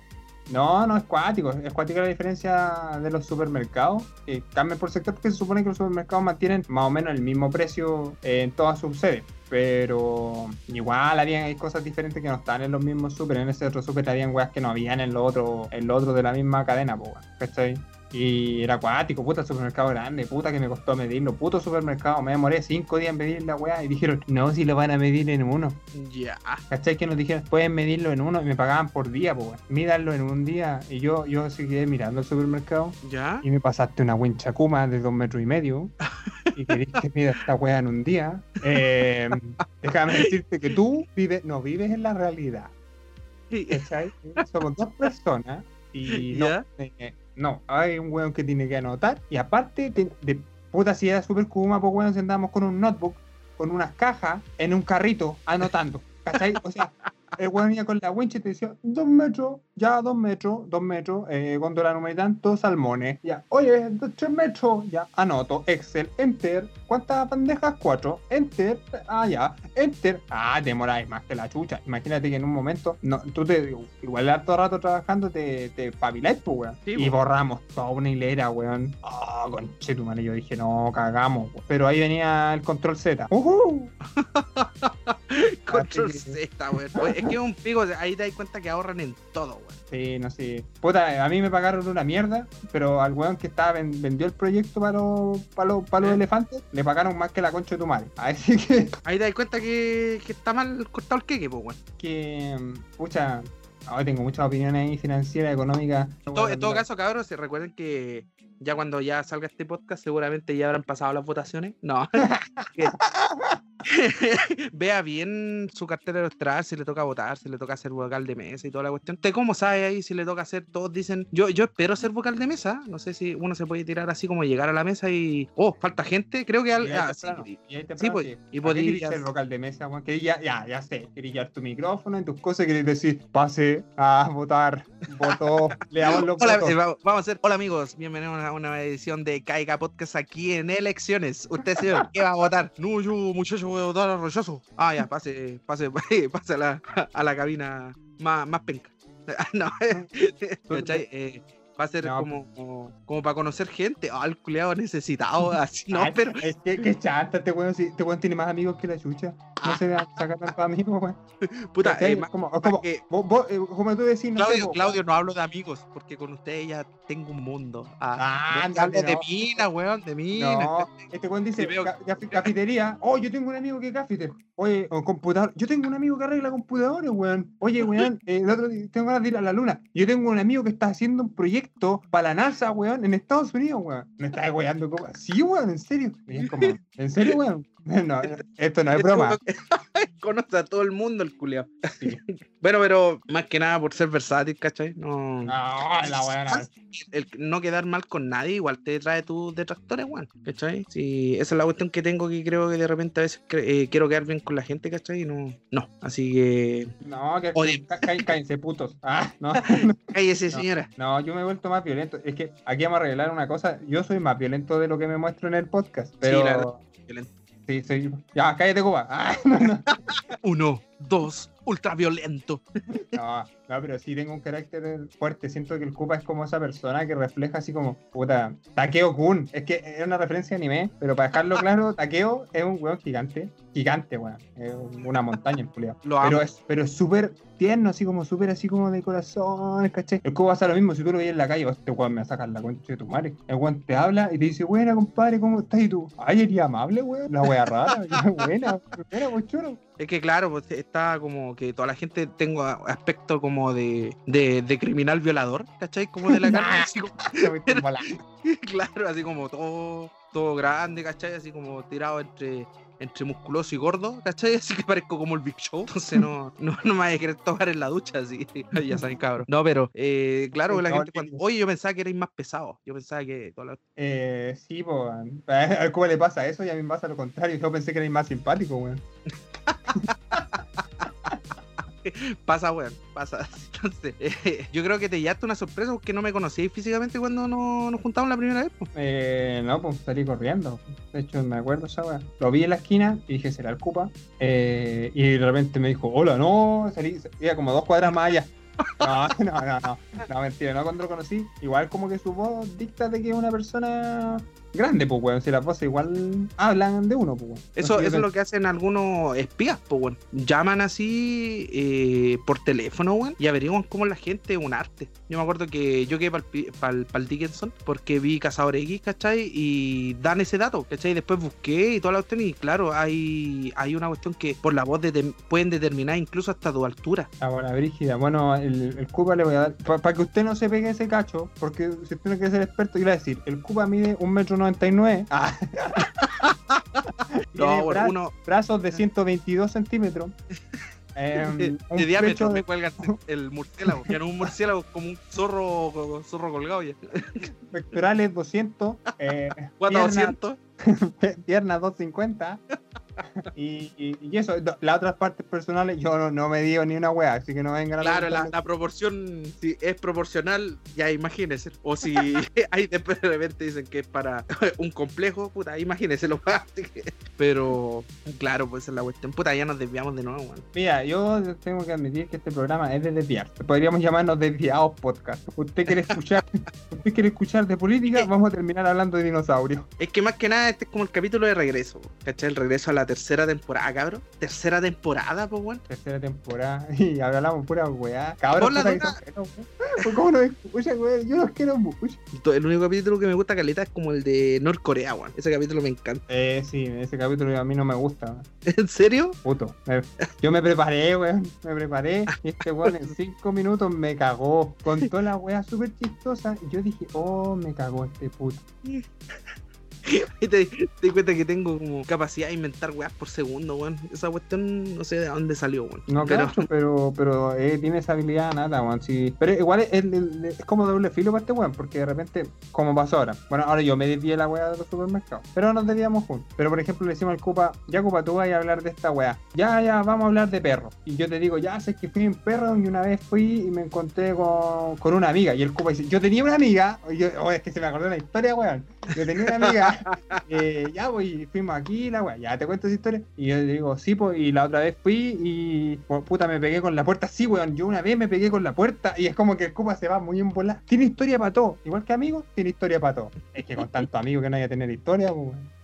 no, no es cuático. Es cuática la diferencia de los supermercados. Que cambian por sector porque se supone que los supermercados mantienen más o menos el mismo precio eh, en todas sus sedes. Pero igual había cosas diferentes que no están en los mismos super. En ese otro super habían weas que no habían en los otros en lo otro de la misma cadena, weón, ¿cachai? Y era acuático, puta supermercado grande, puta que me costó medirlo, puto supermercado. Me demoré cinco días en medir la weá y dijeron, no, si lo van a medir en uno. Ya. ¿Cachai? Que nos dijeron, pueden medirlo en uno y me pagaban por día, pues, mídanlo en un día. Y yo, yo quedé mirando el supermercado Ya. y me pasaste una wincha Kuma de dos metros y medio y querés que mida esta weá en un día. Eh, déjame decirte que tú vives, no vives en la realidad. ¿cachai? Somos dos personas y no, eh, no, hay un weón que tiene que anotar y aparte de, puta si era super Kuma, pues weón, si andábamos con un notebook, con unas cajas, en un carrito, anotando, ¿cachai? O sea, el weón venía con la wincha y te decía, dos metros, ya dos metros, dos metros, eh, góndola número y tanto, salmones, ya, oye, dos, tres metros, ya, anoto, Excel, Enter, ¿cuántas bandejas? Cuatro, Enter, ah, ya, Enter, ah, demoráis más que la chucha, imagínate que en un momento, no, tú te, igual harto rato trabajando, te, te pues, weón, Sí, y borramos toda una hilera, weón, oh, conche tu madre, yo dije, no, cagamos, weón. pero ahí venía el control Z. Control Z, weón. Es que es un pico, ahí te das cuenta que ahorran en todo, weón. Sí, no sé. Puta, a mí me pagaron una mierda, pero al weón que estaba ven- vendió el proyecto para los, para los, para los ¿Eh? elefantes, le pagaron más que la concha de tu madre. Así que, Ahí te das cuenta que, que está mal cortado el queque, pues, weón. que pucha, ahora tengo muchas opiniones ahí financieras, económicas. En todo, en todo caso, cabros, se recuerden que ya cuando ya salga este podcast, seguramente ya habrán pasado las votaciones. No. Vea bien su cartera electoral, si le toca votar, si le toca ser vocal de mesa y toda la cuestión. ¿Usted cómo sabe ahí si le toca hacer? Todos dicen, yo, yo espero ser vocal de mesa. No sé si uno se puede tirar así como llegar a la mesa y. Oh, falta gente. Creo que. al- Y ahí ah, sí, temprano, y- y ahí sí, temprano, pues, sí. y ¿Para qué podías- querés ser vocal de mesa, weón? Que ya, ya, ya sé, tu micrófono y tus cosas, querés decir, pase a votar, votó, le damos los Hola, votos. eh, va- vamos a hacer. Hola amigos, bienvenidos a una edición de Caiga Podcast aquí en elecciones. Usted señor, ¿qué va a votar? No, yo muchacho voy a votar a rechazo. Ah, ya, pase, pase, pase a la, a la cabina más, más penca. no, ¿cachai? Eh, va a ser No, como, como, como para conocer gente. Ah, el culeado necesitado, así. No, Ay, pero Es que, que chanta, este weón, si- este weón tiene más amigos que la chucha. No se saca tantos amigos, weón. puta, eh, como, como, que- vos- vos, eh, como tú decís, no Claudio, no hablo de amigos, porque con ustedes ya tengo un mundo. Ah, Ah, de no. mina, weón, de mina. No, este weón dice veo- cafetería. Oh, yo tengo un amigo que es cafeter. Oye, o computador. Yo tengo un amigo que arregla computadores, weón. Oye, weón, eh, el otro día tengo ganas de ir a la luna. Yo tengo un amigo que está haciendo un proyecto para la NASA, weón, en Estados Unidos, weón. Me está weando como. Sí, weón, en serio. ¿en serio, weón? No, esto no es broma. Conoce a todo el mundo el culiao. Sí. Bueno, pero más que nada por ser versátil, ¿cachai? No, No, la weón. el no quedar mal con nadie igual te trae tus detractores, weón, ¿cachai? Sí, esa es la cuestión que tengo que creo que de repente a veces eh, quiero quedar bien con la gente, ¿cachai? Y no, no, así que... No, que cállense, putos. Ah, no. Cállese, No. señora. No, yo me he vuelto más violento. Es que aquí vamos a arreglar una cosa. Yo soy más violento de lo que me muestro en el podcast. Pero... la verdad. Violento. Sí, soy. Ya, cállate, Cuba. Ah, no, no. Uno, dos, ultraviolento. No, no, pero sí tengo un carácter fuerte. Siento que el Cuba es como esa persona que refleja así como, puta, Takeo Kun. Es que es una referencia a anime, pero para dejarlo claro, Takeo es un weón gigante. Gigante, weón. Es una montaña en amo. Pero es pero es súper tierno, así como súper así como de corazón, ¿cachai? El Cuba hace lo mismo, si tú lo ves en la calle, "Oh, este weón me va a sacar la concha de tu madre. El weón te habla y te dice, buena compadre, ¿cómo estás? Y tú, ay, eres amable, weón. La wea rara, buena, buena, pues choro. Es que claro, pues está como que toda la gente tengo aspecto como de, de, de criminal violador, ¿cachai? Como de la carne, así como- voy claro, así como todo, todo grande, ¿cachai? Así como tirado entre, entre musculoso y gordo, ¿cachai? Así que parezco como el Big Show. Entonces no, no, no me vaya a querer tocar en la ducha, así. ya saben, cabrón. No, pero eh, claro, la gente cuando. Oye, yo pensaba que erais más pesado. Yo pensaba que. toda la- Eh, sí, pues, a cómo le pasa eso y a mí me pasa lo contrario. Yo pensé que eres más simpático, weón. Pasa, weón, pasa. Entonces, eh, yo creo que te llevaste una sorpresa porque no me conocíais físicamente cuando no- nos juntamos la primera vez. Eh, no, pues salí corriendo. De hecho, me acuerdo esa weá. Lo vi en la esquina y dije, será el Cupa. Eh, y de repente me dijo, hola, no, salí, iba como dos cuadras más allá. No, no, no, no, no, mentira, no cuando lo conocí. Igual como que su voz dicta de que es una persona grande, pues, weón. Si las voces igual hablan de uno, pues, weón. Eso, eso es lo que hacen algunos espías, pues, weón. Llaman así eh, por teléfono, weón, y averiguan cómo la gente es un arte. Yo me acuerdo que yo quedé para el Dickinson porque vi Cazador X, ¿cachai? Y dan ese dato, ¿cachai? Después busqué y toda la cuestión, y claro, hay, hay una cuestión que por la voz de- pueden determinar incluso hasta tu altura. Ah, bueno, Brígida. Bueno, el, el Cuba le voy a dar. Para que usted no se pegue ese cacho, porque si usted no quiere ser experto, voy a decir: el Cuba mide 1,99 m. Ah. No, bra- uno brazos de 122 centímetros. em, de, de diámetro de- me cuelga el, murciélago. Ya no un murciélago, como un zorro, zorro colgado ya. pectorales 200. Eh, pierna- 200. piernas 250. Y, y, y eso, las otras partes personales yo no, no me digo ni una wea, así que no vengan a Claro, la, la proporción, si es proporcional, ya imagínese. O si hay de repente dicen que es para un complejo, puta, imagínese lo. Pero, claro, pues es la cuestión. Puta, ya nos desviamos de nuevo, weón. Mira, yo tengo que admitir que este programa es de desviar. Podríamos llamarnos desviados podcast. Usted quiere escuchar, usted quiere escuchar de política, vamos a terminar hablando de dinosaurios. Es que más que nada, este es como el capítulo de regreso, ¿cachai? El regreso a la tercera temporada, cabrón. Tercera temporada, pues, weón. Tercera temporada y hablamos pura weá. Cabrón, que son weón. ¿Cómo no me escuchan, weón? Yo los quiero mucho. El único capítulo que me gusta, Caleta, es como el de Norcorea, weón. Ese capítulo me encanta. Eh, sí, ese capítulo a mí no me gusta. ¿En serio? Puto. Yo me preparé, weón. Me preparé. Y este weón en cinco minutos me cagó. Contó la weá súper chistosa. Y yo dije, oh, me cagó este puto. Y te, te di cuenta que tengo como capacidad de inventar weas por segundo, weón. Esa cuestión no sé de dónde salió, weón. No, pero pero, pero, pero eh, tiene esa habilidad nada, weón. Sí. Pero igual es, es- es como doble filo para este weón, porque de repente, como pasó ahora. Bueno, ahora yo me desvié la weá de los supermercados. Pero nos desviamos juntos. Pero por ejemplo, le decimos al Cupa, ya Cupa, tú vas a hablar de esta weá. Ya, ya, vamos a hablar de perros. Y yo te digo, ya sé que fui en perro y una vez fui y me encontré con, con una amiga. Y el Cupa dice, yo tenía una amiga. Y yo, oh, es que se me acordó una historia, weón. Yo tenía una amiga. eh, ya, pues, fuimos aquí, la weá, ya te cuento esa historia. Y yo le digo, sí, pues, y la otra vez fui y, pues, puta, me pegué con la puerta. Sí, weón, yo una vez me pegué con la puerta y es como que el Cupa se va muy en bola. Tiene historia para todo. Igual que amigos, tiene historia para todo. Es que con tantos amigos que no haya tener historia, pues, weón.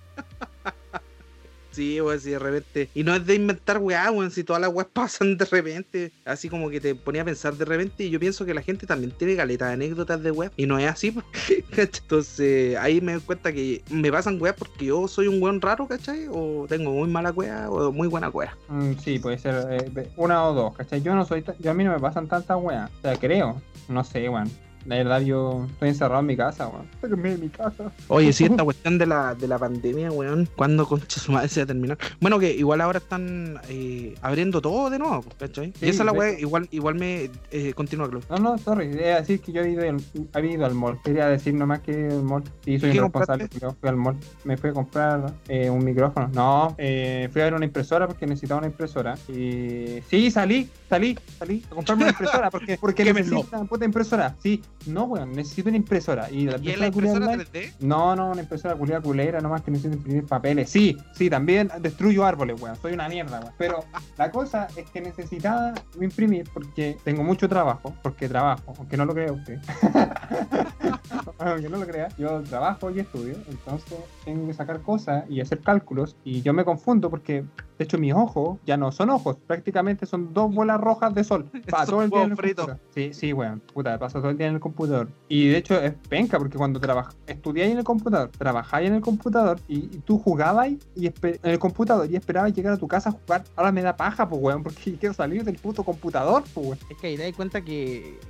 Sí, weón, si de repente. Y no es de inventar weá, weón, si todas las weas pasan de repente. Así como que te ponía a pensar de repente. Y yo pienso que la gente también tiene galeta de anécdotas de weá. Y no es así, ¿cachai? Entonces ahí me doy cuenta que me pasan weá porque yo soy un weón raro, ¿cachai? O tengo muy mala weá o muy buena weá. Mm, sí, puede ser eh, una o dos, ¿cachai? Yo no soy, yo a mí no me pasan tantas weas. O sea, creo, no sé, weón. La verdad, yo estoy encerrado en mi casa, weón. Estoy en mi casa. Oye, sí, esta cuestión de la, de la pandemia, weón, ¿cuándo concha su madre se va a terminar? Bueno, que igual ahora están eh, abriendo todo de nuevo, ¿cachai? Sí, y esa es la weá, igual, igual me eh, continúa, Claudio. No, no, sorry. Quería decir que yo he ido al, he ido al mall. Quería decir nomás que al mall. Sí, soy ¿Qué irresponsable. Yo fui al mall. Me fui a comprar eh, un micrófono. No, eh, fui a ver una impresora porque necesitaba una impresora. Y sí, salí, salí, salí a comprarme una impresora porque, porque Qué necesito una puta impresora. Sí, no, weón, necesito una impresora. Y la ¿Y es la impresora online- 3D? No, no, una impresora culiada culera, nomás que necesito imprimir papeles. Sí, sí, también destruyo árboles, weón. Soy una mierda, weón. Pero la cosa es que necesitaba imprimir porque tengo mucho trabajo, porque trabajo, aunque no lo crea usted. aunque no lo crea, yo trabajo y estudio, entonces tengo que sacar cosas y hacer cálculos y yo me confundo porque de hecho mis ojos ya no son ojos, prácticamente son dos bolas rojas de sol. Para todo el día en el computador. Sí, sí, weón, puta, paso todo el día en el computador. Y de hecho es penca porque cuando estudiáis en el computador, trabajáis en el computador y, y tú jugabas y en el computador y esperabas llegar a tu casa a jugar. Ahora me da paja, pues weón, porque quiero salir del puto computador, pues weón. Es que ahí te das cuenta que,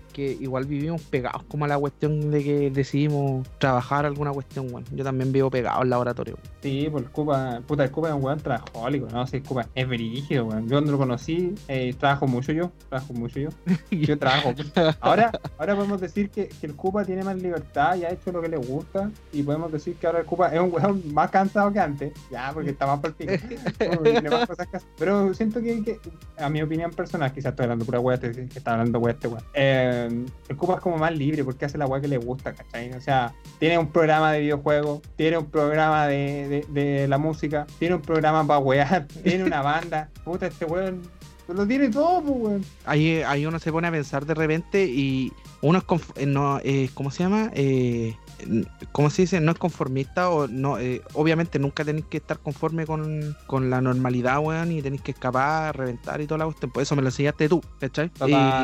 igual vivimos pegados como a la cuestión de que decidimos trabajar alguna cuestión, weón. Yo también vivo pegado al laboratorio. Sí, pues el Cuba, puta, el Cuba es un weón trabajólico, ¿no? Sí, el Cuba es brígido, weón. Yo cuando lo conocí, eh, trabajo mucho yo, trabajo mucho yo. Yo trabajo. Ahora, ahora podemos decir que, que el Cuba tiene más libertad y ha hecho lo que le gusta. Y podemos decir que ahora el Cuba es un weón más cansado que antes. Ya, porque está más por hacer. Pero siento que, que, a mi opinión personal, quizás estoy hablando pura weá, que está hablando weá este weón. Eh, el Cuba es como más libre porque hace la weá que le gusta, ¿cachai? O sea, tiene un programa de videojuegos, tiene un programa de, de, la música, tiene un programa para wear, tiene una banda. Puta, este weón lo tiene todo, pues, weón. Ahí, ahí uno se pone a pensar de repente y uno es, eh, no, eh, ¿cómo se llama? Eh, ¿cómo se dice? No es conformista o no, eh, obviamente nunca tenéis que estar conforme con, con la normalidad, weón, y tenéis que escapar, reventar y toda la cuestión. Por eso me lo enseñaste tú, ¿cachai?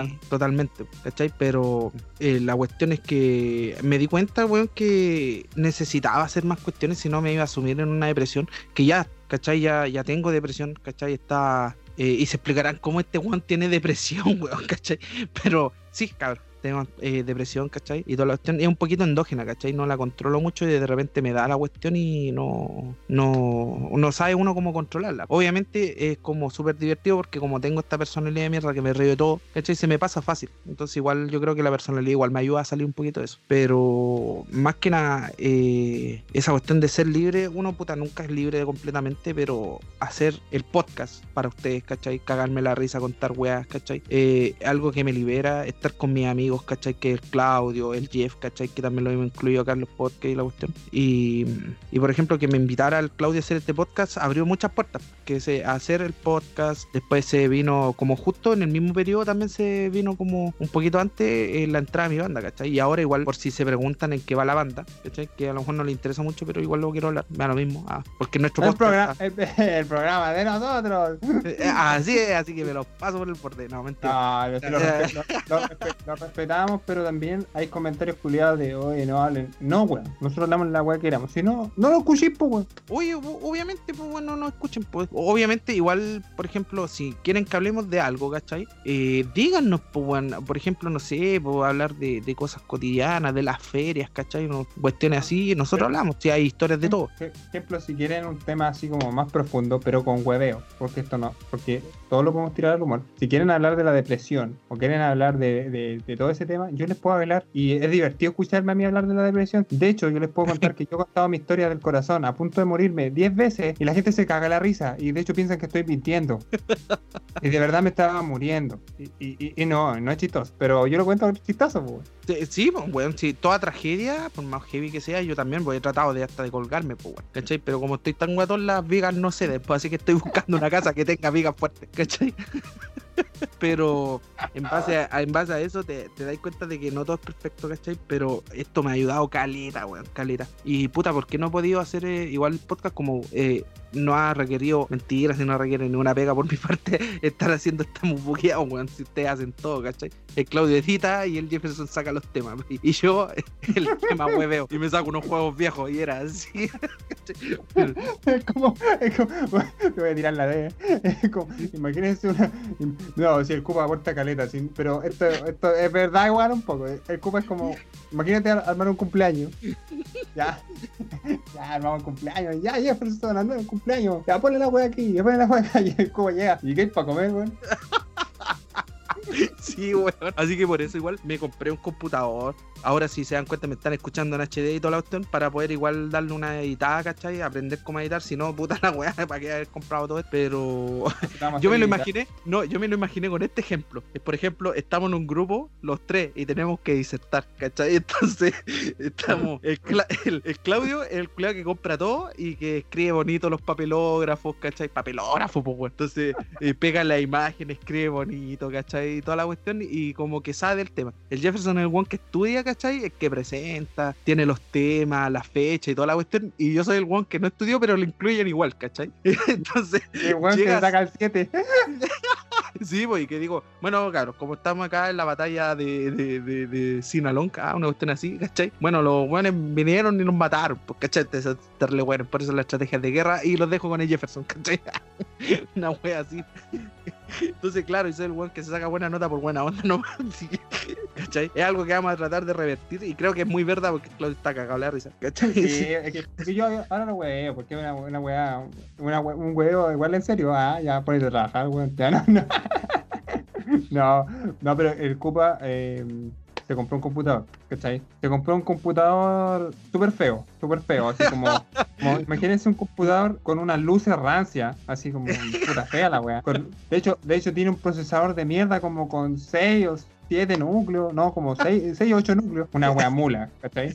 Y- totalmente, ¿cachai? Pero eh, la cuestión es que me di cuenta, weón, que necesitaba hacer más cuestiones, si no me iba a sumir en una depresión, que ya, ¿cachai? Ya, ya tengo depresión, ¿cachai? Está... eh, y se explicarán cómo este weón tiene depresión, weón, ¿cachai? Pero sí, cabrón, tengo eh, depresión, ¿cachai? Y toda la cuestión es un poquito endógena, ¿cachai? No la controlo mucho y de repente me da la cuestión y no, no, no sabe uno cómo controlarla. Obviamente es como súper divertido porque como tengo esta personalidad de mierda que me río de todo, ¿cachai? Se me pasa fácil. Entonces igual yo creo que la personalidad igual me ayuda a salir un poquito de eso. Pero más que nada, eh, esa cuestión de ser libre, uno puta nunca es libre completamente, pero hacer el podcast para ustedes, ¿cachai? Cagarme la risa, contar weas, ¿cachai? Eh, algo que me libera, estar con mis amigos, ¿cachai? Que el Claudio, el Jeff, ¿cachai? Que también lo hemos incluido acá en los podcasts y la cuestión. Y, y por ejemplo, que me invitara al Claudio a hacer este podcast abrió muchas puertas. Que se a hacer el podcast, después se vino como justo en el mismo periodo también se vino como un poquito antes en la entrada de mi banda, ¿cachai? Y ahora igual, por si se preguntan en qué va la banda, ¿cachai? Que a lo mejor no le interesa mucho, pero igual lo quiero hablar, me da lo mismo. Ah, porque nuestro El, podcast... programa, el, el programa de nosotros. Eh, Así es, así que me lo paso por el borde. No, mentira. No, lo, lo lo respetamos, pero también hay comentarios culiados de, oye, no hablen. No, weón. Nosotros hablamos la weá que queramos. Si no, no lo escuché, pues, weón. Oye, obviamente, pues bueno, no escuchen, pues. Obviamente, igual, por ejemplo, si quieren que hablemos de algo, ¿cachai? Eh, díganos, pues, bueno, por ejemplo, no sé, pues hablar de, de cosas cotidianas, de las ferias, ¿cachai? No, cuestiones así, nosotros hablamos, si hay historias de todo. Por ejemplo, si quieren un tema así como más profundo, pero con hueveo, porque esto no, porque todo lo podemos tirar al humor. Si quieren hablar de la depresión o quieren hablar de, de- de todo ese tema, yo les puedo hablar y es divertido escucharme a mí hablar de la depresión. De hecho, yo les puedo contar que yo he contado mi historia del corazón a punto de morirme 10 veces y la gente se caga la risa y de hecho piensan que estoy mintiendo. Y de verdad me estaba muriendo. Y, y- y- no, no es chistoso, pero yo lo cuento chistoso, pues. Sí, Sí, pues, weón, si toda tragedia, por más heavy que sea, yo también voy he tratado de hasta de colgarme, pues, weón, ¿cachai? Pero como estoy tan guatón, las vigas no ceden, pues así que estoy buscando una casa que tenga vigas fuertes, ¿cachai? Pero en base a, en base a eso te, te das cuenta de que no todo es perfecto, ¿cachai? Pero esto me ha ayudado caleta, weón, caleta. Y puta, ¿por qué no he podido hacer eh, igual el podcast como eh, no ha requerido mentiras y no requiere ninguna pega por mi parte estar haciendo estamos bugueados, weón, si ustedes hacen todo, ¿cachai? El Claudio edita y el Jefferson saca los temas. Y, y yo el tema hueveo y me saco unos juegos viejos y era así. Es como, es como, te voy a tirar la D. Es como, imagínense una. No, si el Cupa aporta caleta, sí, pero esto, esto es verdad igual un poco. El Cupa es como, imagínate ar- armar un cumpleaños. Ya, ya armamos un cumpleaños. Ya, hablando de un cumpleaños. Ya, ponle la wea aquí, ya ponle la wea acá. Y llega. ¿Y qué hay para comer, weón? Sí, weón. Así que por eso igual me compré un computador. Ahora si se dan cuenta me están escuchando en HD y toda la cuestión para poder igual darle una editada, ¿cachai? Aprender cómo editar. Si no, puta la weá, para que haber comprado todo esto. Pero yo me lo imaginé, no, yo me lo imaginé con este ejemplo. Es, por ejemplo, estamos en un grupo, los tres, y tenemos que disertar, ¿cachai? Entonces, estamos, el, Cla- el- el Claudio, el culiao que compra todo y que escribe bonito los papelógrafos, ¿cachai? Papelógrafo, pues, weón. Entonces, eh, pega la imagen, escribe bonito, ¿cachai? Y toda la cuestión, y como que sabe del tema. El Jefferson es el one que estudia, ¿cachai? El que presenta, tiene los temas, la fecha y toda la cuestión, y yo soy el one que no estudió, pero lo incluyen igual, ¿cachai? Entonces, El que llegas- saca el 7. Sí, pues, y que digo, bueno, claro, como estamos acá en la batalla de, de, de, de Sinalonga, una cuestión así, ¿cachai? Bueno, los buenos vinieron y nos mataron, pues, ¿cachai? Te- te- bueno, por eso la estrategia de guerra y los dejo con el Jefferson, ¿cachai? una wea así. Entonces, claro, y soy el weón que se saca buena nota por buena onda, ¿no? ¿cachai? Es algo que vamos a tratar de revertir y creo que es muy verdad porque Claudio está cagado la risa, ¿cachai? Sí, es que, es yo ahora lo weo, porque es una, una weá, una we- un huevo igual en serio, ah, ya ponete a trabajar, weón, ya no, no. No, no, pero el Cupa eh, se compró un computador, ¿cachai? Se compró un computador súper feo, súper feo, así como, como- imagínense un computador con unas luces rancias, así como puta fea la weá. Con- de hecho, de hecho tiene un procesador de mierda como con 6 o 7 núcleos, no, como 6 o 8 núcleos, una weá mula, ¿cachai?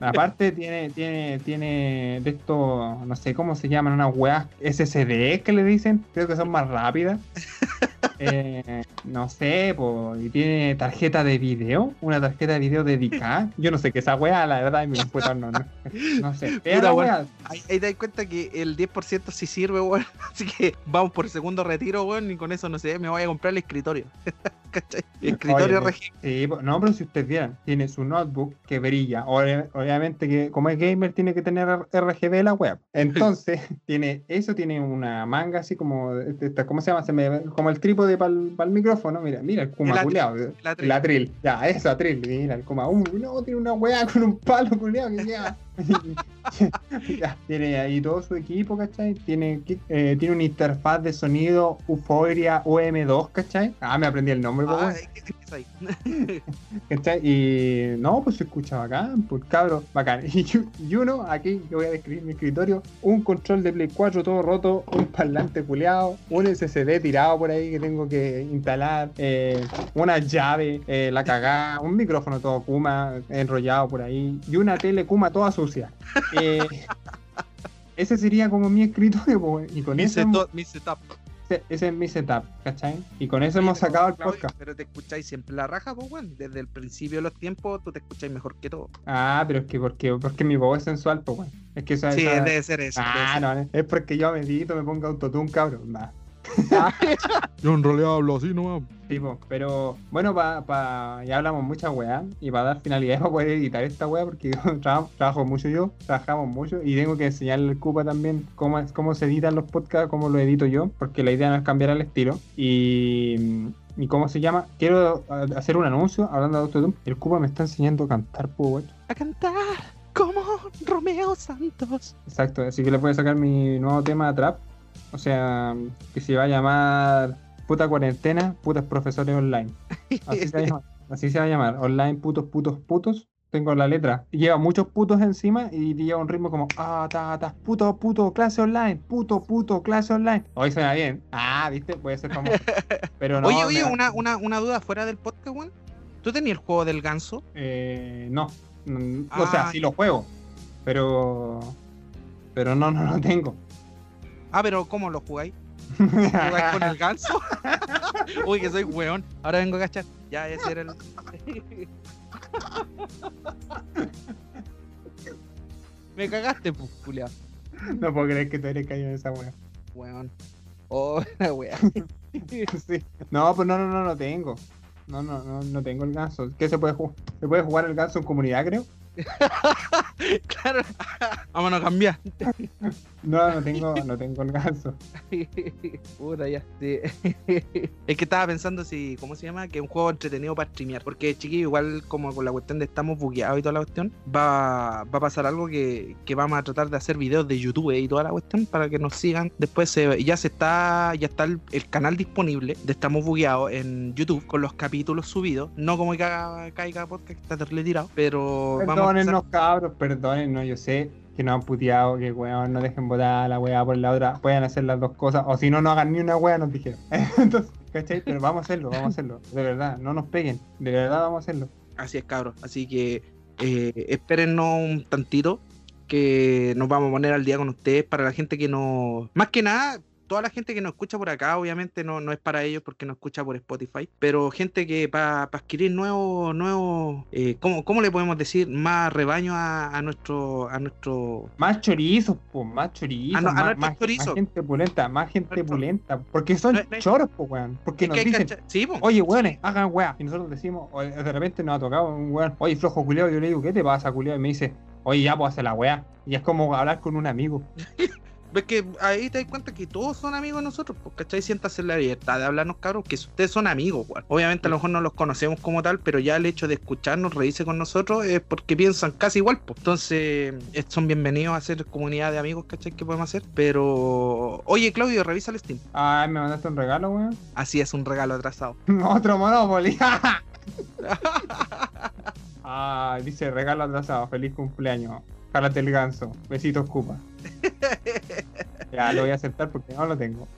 Aparte tiene, tiene, tiene de esto, no sé cómo se llaman, unas weas SSD que le dicen, creo que son más rápidas. Eh, no sé, pues, y tiene tarjeta de video, una tarjeta de video dedicada. Yo no sé qué esa weá, la verdad, no, no, no sé. Weón. weá. Ahí, ahí te das cuenta que el 10% sí sirve, weón. Así que vamos por segundo retiro, weón. Y con eso, no sé, me voy a comprar el escritorio. ¿Cachai? Escritorio Oye. Sí, no, pero si ustedes vieran, tiene su notebook que brilla. Obvi- Obviamente que como es gamer tiene que tener RGB la web. Entonces, tiene eso, tiene una manga así como, este- esta- ¿cómo se llama? Se me- como el trípode para el micrófono. Mira, mira, el atril, culeado. el atril. El atril. Ya, eso, atril. Mira, el kuma. Uh, no, tiene una weá con un palo culeado que queda. Tiene ahí todo su equipo, ¿cachai? Tiene, eh, tiene una interfaz de sonido Euphoria UM2, ¿cachai? Ah, me aprendí el nombre, po, Ah, weón. ¿qué- qué es ahí? ¿Cachai? Y no, pues se escucha bacán, pues cabro, bacán. Y, uno, aquí yo voy a describir mi escritorio, un control de Play 4 todo roto, un parlante culeado, un SSD tirado por ahí que tengo que instalar, eh, una llave, eh, la cagada, un micrófono todo Kuma enrollado por ahí y una tele Kuma toda sucia. Eh, ese sería como mi escritorio, y con Mi eso setup- mi setup. ese, ese es mi setup, ¿cachai? Y con eso Oye, hemos pero, sacado el Claudio, podcast. Pero te escucháis siempre la raja, pues, weón. Desde el principio de los tiempos, tú te escucháis mejor que todo. Ah, pero es que porque, porque mi voz es sensual, pues, weón. Es que esa, Sí, esa- debe ser eso. debe Ah, ser. no, es porque yo medito, me pongo autotune, cabrón. Nah. Yo en realidad hablo así nomás. Tipo, pero bueno, pa, pa- ya hablamos mucha weá y para dar finalidad para poder editar esta weá porque trabajo, mucho yo, trabajamos mucho y tengo que enseñarle al Cupa también cómo, es, cómo se editan los podcasts, cómo lo edito yo, porque la idea no es cambiar el estilo y, y cómo se llama. Quiero hacer un anuncio hablando de autotune. El Cupa me está enseñando a cantar, pues. A cantar como Romeo Santos. Exacto, así que les voy a sacar mi nuevo tema de trap. O sea, que se va a llamar Puta Cuarentena, Putas Profesores Online. Así se va a llamar. Así se va a llamar. Online, putos, putos, putos. Tengo la letra. Lleva muchos putos encima y lleva un ritmo como ah, ta, ta, puto, puto, clase online, puto, puto, clase online. Hoy suena bien. Ah, viste, puede ser famoso. Pero no. oye, oye, da- una, una, una duda fuera del podcast. ¿Tú tenías el juego del ganso? Eh, no. Mm, O sea, Ah. sí lo juego. Pero. Pero no, no lo tengo. Ah, pero ¿cómo lo jugáis? ¿Jugáis con el ganso? Uy, que soy weón. Ahora vengo a cachar. Ya, ese era el. Me cagaste, pues. No puedo creer que tú eres caído en esa wea. Weón. Oh, la wea. Sí. No, pues no, no, no, no tengo. No, no, no, no tengo el ganso. ¿Qué se puede jugar? ¿Se puede jugar el ganso en comunidad, creo? claro. Vámonos a cambiar. No, no tengo, no tengo el ganso. Puta ya. sí. es que estaba pensando si, ¿cómo se llama? Que es un juego entretenido para streamear. Porque chiquillo, igual como con la cuestión de estamos bugueados y toda la cuestión, va, va a pasar algo que, que vamos a tratar de hacer videos de YouTube y toda la cuestión para que nos sigan. Después se, ya se está, ya está el, el canal disponible de Estamos Bugueados en YouTube con los capítulos subidos. No como que caiga, caiga podcast que está terrible tirado. Pero vamos Perdónennos, cabros, perdónennos. Yo sé que nos han puteado, que weón, no dejen botar a la weá por la otra. Pueden hacer las dos cosas. O si no, no hagan ni una weá, nos dijeron. Entonces, ¿cachai? Pero vamos a hacerlo, vamos a hacerlo. De verdad, no nos peguen. De verdad, vamos a hacerlo. Así es, cabros. Así que eh, espérennos un tantito que nos vamos a poner al día con ustedes para la gente que no... Más que nada, toda la gente que nos escucha por acá, obviamente no, no es para ellos porque nos escucha por Spotify, pero gente que para adquirir nuevos, nuevos eh, ¿cómo, cómo le podemos decir? Más rebaño a, a nuestro... A nuestro Más chorizos, pues, más chorizos. No- más, más- chorizos. más gente pulenta, más gente Nuestro- pulenta. Porque son No- no- choros, pues, weón. Porque nos dicen, cachar- sí, po. Oye, weones, hagan weá. Y nosotros decimos, o de repente nos ha tocado un weón, oye, flojo culiao. Yo le digo, ¿qué te pasa, culiao? Y me dice, oye, ya, pues hacer la weá. Y es como hablar con un amigo. Ves que ahí te das cuenta que todos son amigos de nosotros, pues, ¿cachai? Siéntase en la libertad de hablarnos, cabros, que ustedes son amigos, weón. Obviamente a lo mejor no los conocemos como tal, pero ya el hecho de escucharnos, reírse con nosotros, es porque piensan casi igual, pues. Entonces, eh, son bienvenidos a ser comunidad de amigos, ¿cachai? Que podemos hacer. Pero, oye, Claudio, revisa el Steam. Ay, me mandaste un regalo, weón. Así es un regalo atrasado. Otro Monopoly. ah, dice regalo atrasado, feliz cumpleaños. Jálate el ganso. Besitos, Cupa. Ya lo voy a aceptar porque no lo tengo.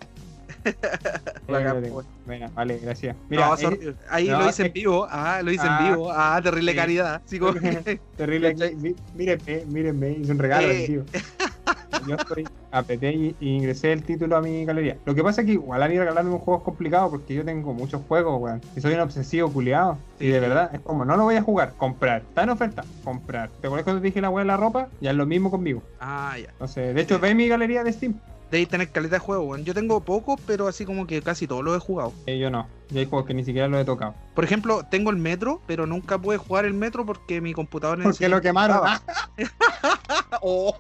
Bacán. Venga, vale, gracias. Mira, eh, ahí no, lo hice en es- vivo. Ah, lo hice Ah, en vivo. Ah, terrible sí. caridad. Así como terrible. Mírenme, mírenme, hice un regalo Eh. vivo. Yo estoy, apreté y, y ingresé el título a mi galería. Lo que pasa es que igual a mí regalarme un juego es complicado porque yo tengo muchos juegos, weón. Y soy un obsesivo culiado. Y de verdad, es como, no lo voy a jugar, comprar. Está en oferta, comprar. ¿Te acuerdas cuando te dije la weá de la ropa? Ya es lo mismo conmigo. Ah, ya. Entonces, de hecho, ve mi galería de Steam. Debéis tener calidad de juego, weón. Yo tengo poco, pero así como que casi todos los he jugado. Eh, yo no. Y hay juegos que ni siquiera los he tocado. Por ejemplo, tengo el metro, pero nunca pude jugar el metro porque mi computador Porque lo quemaron. Oh.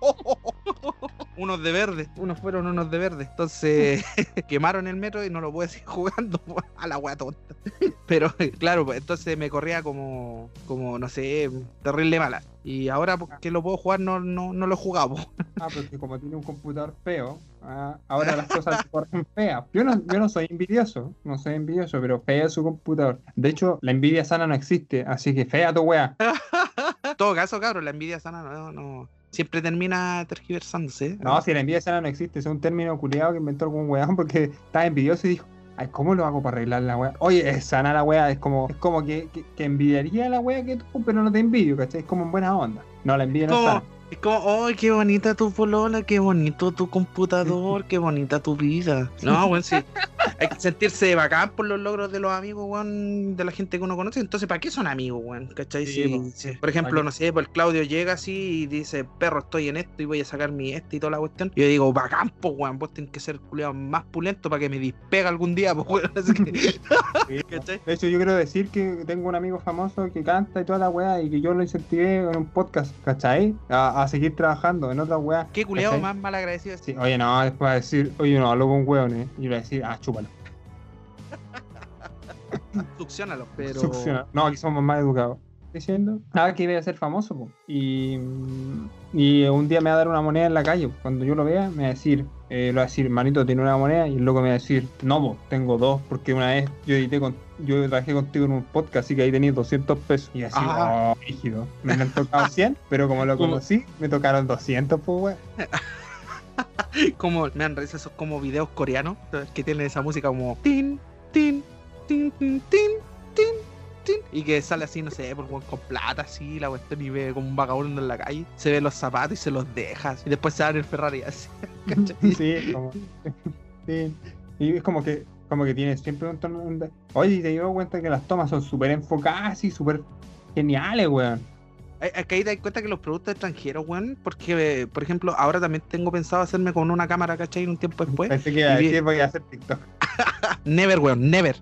unos de verde, unos fueron unos de verde. Entonces quemaron el metro y no lo pude seguir jugando a la wea tonta. Pero claro, pues entonces me corría como, como no sé, terrible mala. Y ahora porque lo puedo jugar no, no, no lo po. Ah, porque como tiene un computador feo, ah, ahora las cosas le corren feas. Yo no, yo no soy envidioso, no soy envidioso, pero fea es su computador. De hecho, la envidia sana no existe, así que fea tu wea. Todo caso, cabrón, la envidia sana no, no- siempre termina tergiversándose. ¿eh? No, si la envidia sana no existe, es un término culiado que inventó algún weón porque estaba envidioso y dijo, ay, ¿cómo lo hago para arreglar la wea? Oye, es sana la wea, es como, es como que, que, que envidiaría la wea que tú, pero no te envidio, ¿cachai? Es como en buena onda. No, la envidia no es sana. Es como, ¡ay, qué bonita tu polola! ¡Qué bonito tu computador! ¡Qué bonita tu vida! No, weón, sí. Hay que sentirse bacán por los logros de los amigos, weón, de la gente que uno conoce. Entonces, ¿para qué son amigos, weón? ¿Cachai? Sí, por ejemplo, no sé, pues el Claudio llega así y dice, perro, estoy en esto y voy a sacar mi este y toda la cuestión. Y yo digo, bacán, pues, weón, vos tenés que ser culiado más pulento para que me despega algún día, pues, weón. Así que, Sí, ¿cachai? De hecho, yo quiero decir que tengo un amigo famoso que canta y toda la weá y que yo lo incentivé en un podcast, ¿cachai? A, a seguir trabajando en otra weá. ¿Qué culiado ¿cachai? más mal agradecido es Sí, oye, no, después va a decir, oye, no, hablo con weones. Y le voy a decir, ah, chúpalo. Succionalo, pero. Succiona. No, aquí somos más educados. Diciendo, ah, que iba a ser famoso, po. Y, y un día me va a dar una moneda en la calle. po. Cuando yo lo vea, me va a decir, eh, le va a decir, manito, tiene una moneda. Y el loco me va a decir, no, po, tengo dos, porque una vez yo edité con, yo trabajé contigo en un podcast, así que ahí tenías 200 pesos. Y así, Ah. oh, rígido. Me han tocado 100, pero como lo conocí, me tocaron 200, pues, weón. como me han esos como videos coreanos que tienen esa música como tin tin tin tin tin y que sale así no sé por weón, con plata así la cuestión y ve como un vagabundo en la calle se ve los zapatos y se los deja y después se en el Ferrari así ¿cachai? Sí, como. sí. Y es como que, como que tiene siempre un tono. de- Oye, te digo cuenta que las tomas son súper enfocadas y súper geniales, weón. Hay- Acá ahí te das cuenta que los productos extranjeros, weón, porque, eh, por ejemplo, ahora también tengo pensado hacerme con una cámara, ¿cachai? Un tiempo después. Pensé que y voy a hacer TikTok. Never, weón, never.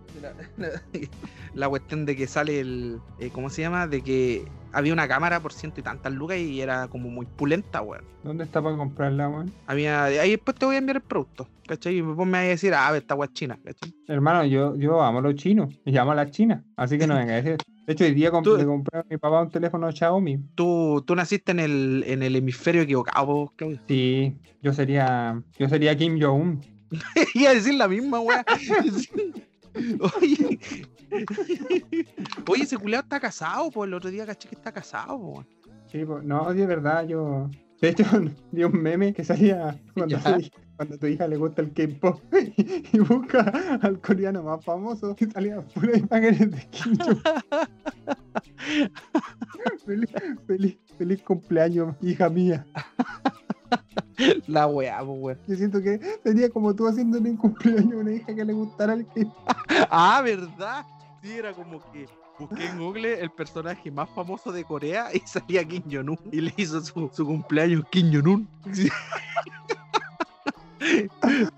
La cuestión de que sale el. eh, ¿Cómo se llama? De que había una cámara por ciento y tantas lucas y era como muy pulenta, weón. ¿Dónde está para comprarla, weón? Había. Ahí después te voy a enviar el producto, ¿cachai? Y vos me vas a decir, ah, esta es china, ¿cachai? Hermano, yo, yo amo a los chinos. Y amo a las chinas. Así que no venga a decir. De hecho, hoy día comp- le compré a mi papá un teléfono Xiaomi. Tú, tú naciste en el, en el hemisferio equivocado, vos, Claudio. Sí, yo sería. Yo sería Kim Jong-un. Iba a decir la misma, weá. Oye. Oye, ese culeado está casado, pues el otro día caché que está casado. Sí, pues, no, de verdad, yo. De hecho, vi un meme que salía cuando, tu, hija- cuando a tu hija le gusta el K-pop y, busca al coreano más famoso y salía pura imágenes de Kim feliz, feliz, feliz cumpleaños, hija mía. La weá, pues, weón. Yo siento que sería como tú haciéndole un cumpleaños a una hija que le gustara el K-pop. Ah, ¿verdad? Sí, era como que busqué en Google el personaje más famoso de Corea y salía Kim Jong-un y le hizo su, su cumpleaños Kim Jong-un. Sí.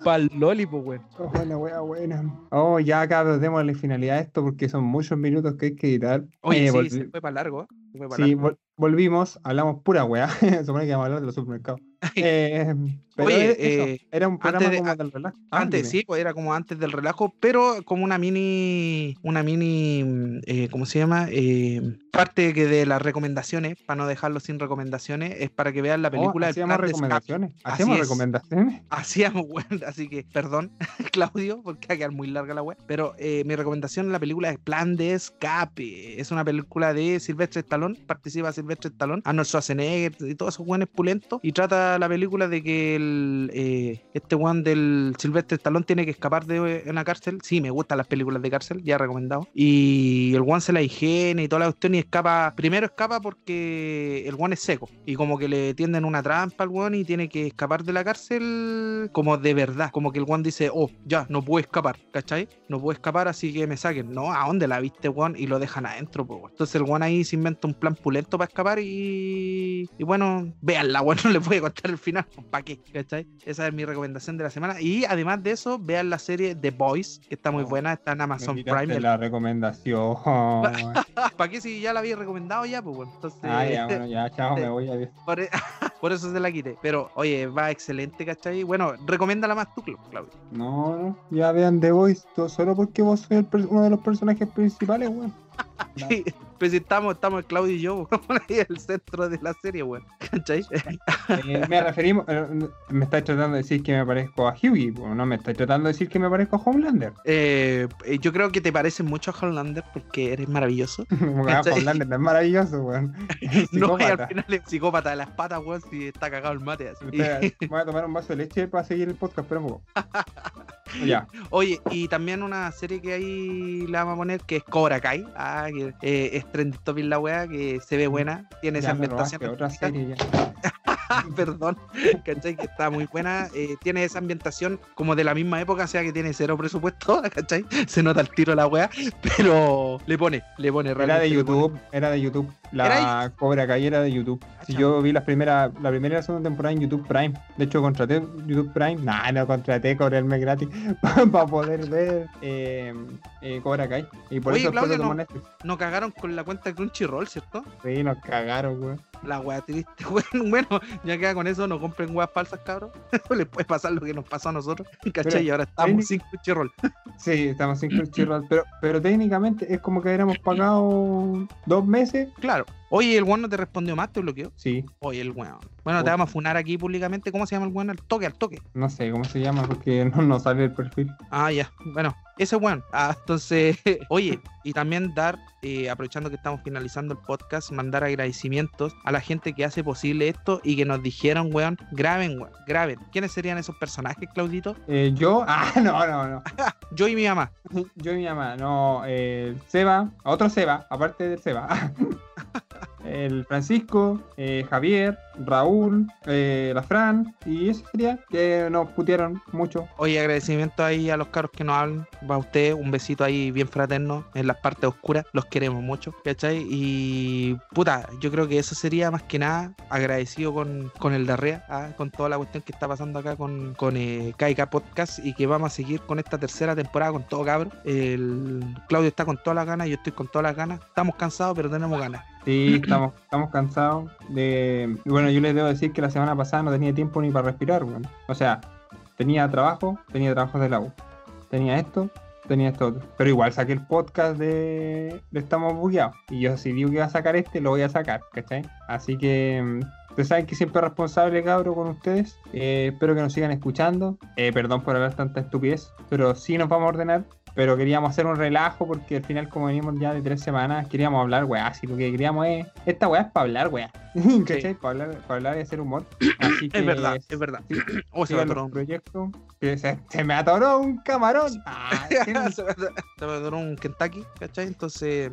Pa'l loli, pues, weón. Oh, la wea buena. Oh, ya cabros, démosle finalidad a esto porque son muchos minutos que hay que editar. Oye, Eh, sí, se fue para largo. ¿eh? Se fue pa' Sí, largo. vol- volvimos, hablamos pura weá. Se supone que vamos a hablar de los supermercados. Eh, pero Oye, eso, eh, era un programa antes de- como a- del relax. Ah, Antes, sí, pues era como antes del relajo, pero como una mini, una mini, eh, ¿cómo se llama? Eh, parte que de las recomendaciones, para no dejarlo sin recomendaciones, es para que vean la Oh, película El hacíamos recomendaciones. Así Hacíamos es. recomendaciones. Hacíamos, weón, así que perdón, Claudio, porque va a quedar muy larga la web. Pero mi recomendación es la película es Plan de Escape. Es una película de Silvestre Stallone, participa Silvestre Stallone, Arnold Schwarzenegger y todos esos buenos pulentos. Y trata la, la película de que el, eh, este one del Silvestre Stallone tiene que escapar de una cárcel. Sí, me gustan las películas de cárcel, ya recomendado. Y el one se la higiene y toda la cuestión y escapa. Primero escapa porque el one es seco y como que le tienden una trampa al one y tiene que escapar de la cárcel como de verdad. Como que el one dice, oh, ya, no puedo escapar, ¿cachai? No puedo escapar, así que me saquen. No, ¿a dónde la viste, one? Y lo dejan adentro, pues. Entonces el one ahí se inventa un plan pulento para escapar y. Y bueno, véanla, bueno, no les voy a el final, ¿para qué? ¿cachai? Esa es mi recomendación de la semana. Y además de eso, vean la serie The Boys, que está muy Oh, buena, está en Me Amazon quitaste Prime. la recomendación. ¿Para qué si ya la había recomendado ya? Pues bueno, entonces. ah, ya, bueno, ya, chao, me voy, adiós. Por, e- por eso se la quité. Pero, oye, va excelente, ¿cachai? Bueno, recomiéndala más tú, Claudio. No, no, ya vean The todo solo porque vos sois el uno de los personajes principales, weón. No. Pues si estamos, estamos Claudio y yo, ahí el centro de la serie, weón. ¿Cachai? Eh, me referimos, eh, me estáis tratando de decir que me parezco a Hughie, no me estáis tratando de decir que me parezco a Homelander. Eh, eh, yo creo que te pareces mucho a Homelander porque eres maravilloso. Homelander no es maravilloso, weón. No, y al final es psicópata de las patas, weón, si está cagado el mate. así. Espera, voy a tomar un vaso de leche para seguir el podcast, pero un poco. Ya. Oye, y también una serie que ahí le vamos a poner que es Cobra Kai. Ah, que eh, es trending topic la wea, que se ve buena. Tiene esa Ya me ambientación. otra serie ya. Perdón, ¿cachai? Que está muy buena. eh, tiene esa ambientación como de la misma época, o sea que tiene cero presupuesto, ¿cachai? Se nota el tiro la wea, pero le pone, le pone Era de. YouTube, era de YouTube. ¿Era La Cobra Kai era de YouTube. Si yo vi las primeras, la primera y la segunda temporada en YouTube Prime. De hecho, contraté YouTube Prime. Nah, no contraté, mes gratis para poder ver eh, eh, Cobra Kai. Y por Oye, eso Claudio, no-. Nos cagaron con la cuenta Crunchyroll, ¿cierto? Sí, nos cagaron, weón. La wea triste, bueno, bueno, ya queda con eso, no compren weas falsas, cabros. Les puede pasar lo que nos pasó a nosotros, ¿cachai? Y ahora estamos sin Crunchyroll. Sí, estamos sin Crunchyroll. Pero, pero técnicamente es como que hubiéramos pagado dos meses. Claro. Oye, el weón no te respondió más, te bloqueó. Sí, Oye, el weón. Bueno, te vamos a funar aquí públicamente. ¿Cómo se llama el weón? Al toque, al toque. no sé cómo se llama porque no nos sale el perfil. Ah, ya. Bueno, ese weón. Ah, entonces, oye, y también dar, eh, aprovechando que estamos finalizando el podcast, mandar agradecimientos a la gente que hace posible esto y que nos dijeron, weón, graben, weón, graben. ¿Quiénes serían esos personajes, Claudito? Eh, yo, ah, no, no, no. Yo y mi mamá. Yo y mi mamá, no, eh, Seba, otro Seba, aparte del Seba. El Francisco, eh, Javier, Raúl, eh, la Fran, y eso sería que nos putearon mucho. Oye, agradecimiento ahí a los caros que nos hablan. Va a usted, un besito ahí bien fraterno en las partes oscuras. Los queremos mucho, ¿cachai? Y puta, yo creo que eso sería más que nada agradecido con, con el Darrea, ah, con toda la cuestión que está pasando acá con, con eh, Podcast y que vamos a seguir con esta tercera temporada con todo cabro. El Claudio está con todas las ganas, yo estoy con todas las ganas. Estamos cansados, pero tenemos ganas. Sí, estamos, estamos cansados de... Bueno, yo les debo decir que la semana pasada no tenía tiempo ni para respirar, bueno. O sea, tenía trabajo, tenía trabajos de la U. Tenía esto, tenía esto otro. Pero igual saqué el podcast de, de Estamos Bugueados. Y yo si digo que iba a sacar este, lo voy a sacar, ¿cachai? Así que... mm, Ustedes saben que siempre es responsable, cabro, con ustedes. Eh, espero que nos sigan escuchando. Eh, perdón por hablar tanta estupidez, pero sí nos vamos a ordenar. Pero queríamos hacer un relajo porque al final, como venimos ya de tres semanas, queríamos hablar, weá. Si lo que queríamos es. Esta weá es para hablar, weá. ¿Cachai? Para hablar, para hablar y hacer humor. Así que. Es verdad, es verdad. sí, Oh, se me atoró. los proyectos. Que se, se me atoró un camarón. Ah, ¿qué? se me atoró- se me atoró un Kentucky, ¿cachai? Entonces,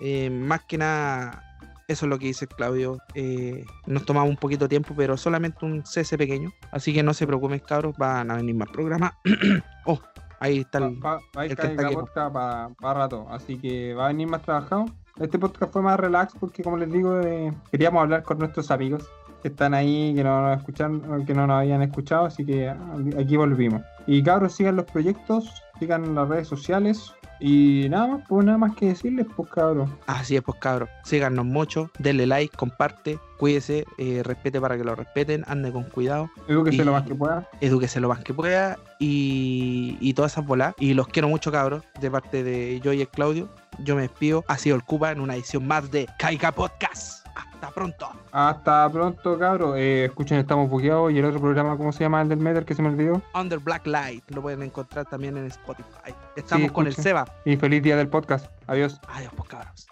eh, más que nada, eso es lo que dice Claudio. eh, nos tomamos un poquito de tiempo, pero solamente un cese pequeño. Así que no se preocupen, cabros, van a venir más programas. oh, ahí está el. Va, va a ir el que está podcast para rato, así que va a venir más trabajado. Este podcast fue más relax porque, como les digo, eh, queríamos hablar con nuestros amigos que están ahí, que no nos escuchan, que no nos habían escuchado, así que ah, aquí volvimos. Y cabros, sigan los proyectos, sigan las redes sociales y nada más, pues nada más que decirles, pues cabros. Así es, pues cabros. Síganos mucho, denle like, comparte, cuídese, eh, respete para que lo respeten, ande con cuidado. Edúquese lo más que pueda. edúquese lo más que pueda y, y todas esas bolas. Y los quiero mucho, cabros, de parte de yo y el Claudio. Yo me despido. Ha sido el Cuba en una edición más de Kaika Podcast. Hasta pronto. Hasta pronto, cabros. Eh, escuchen, estamos bugueados. Y el otro programa, ¿cómo se llama? El del Metal que se me olvidó. Under Black Light. Lo pueden encontrar también en Spotify. Estamos Sí, con el. Seba. Y feliz día del podcast. Adiós. Adiós, pues cabros.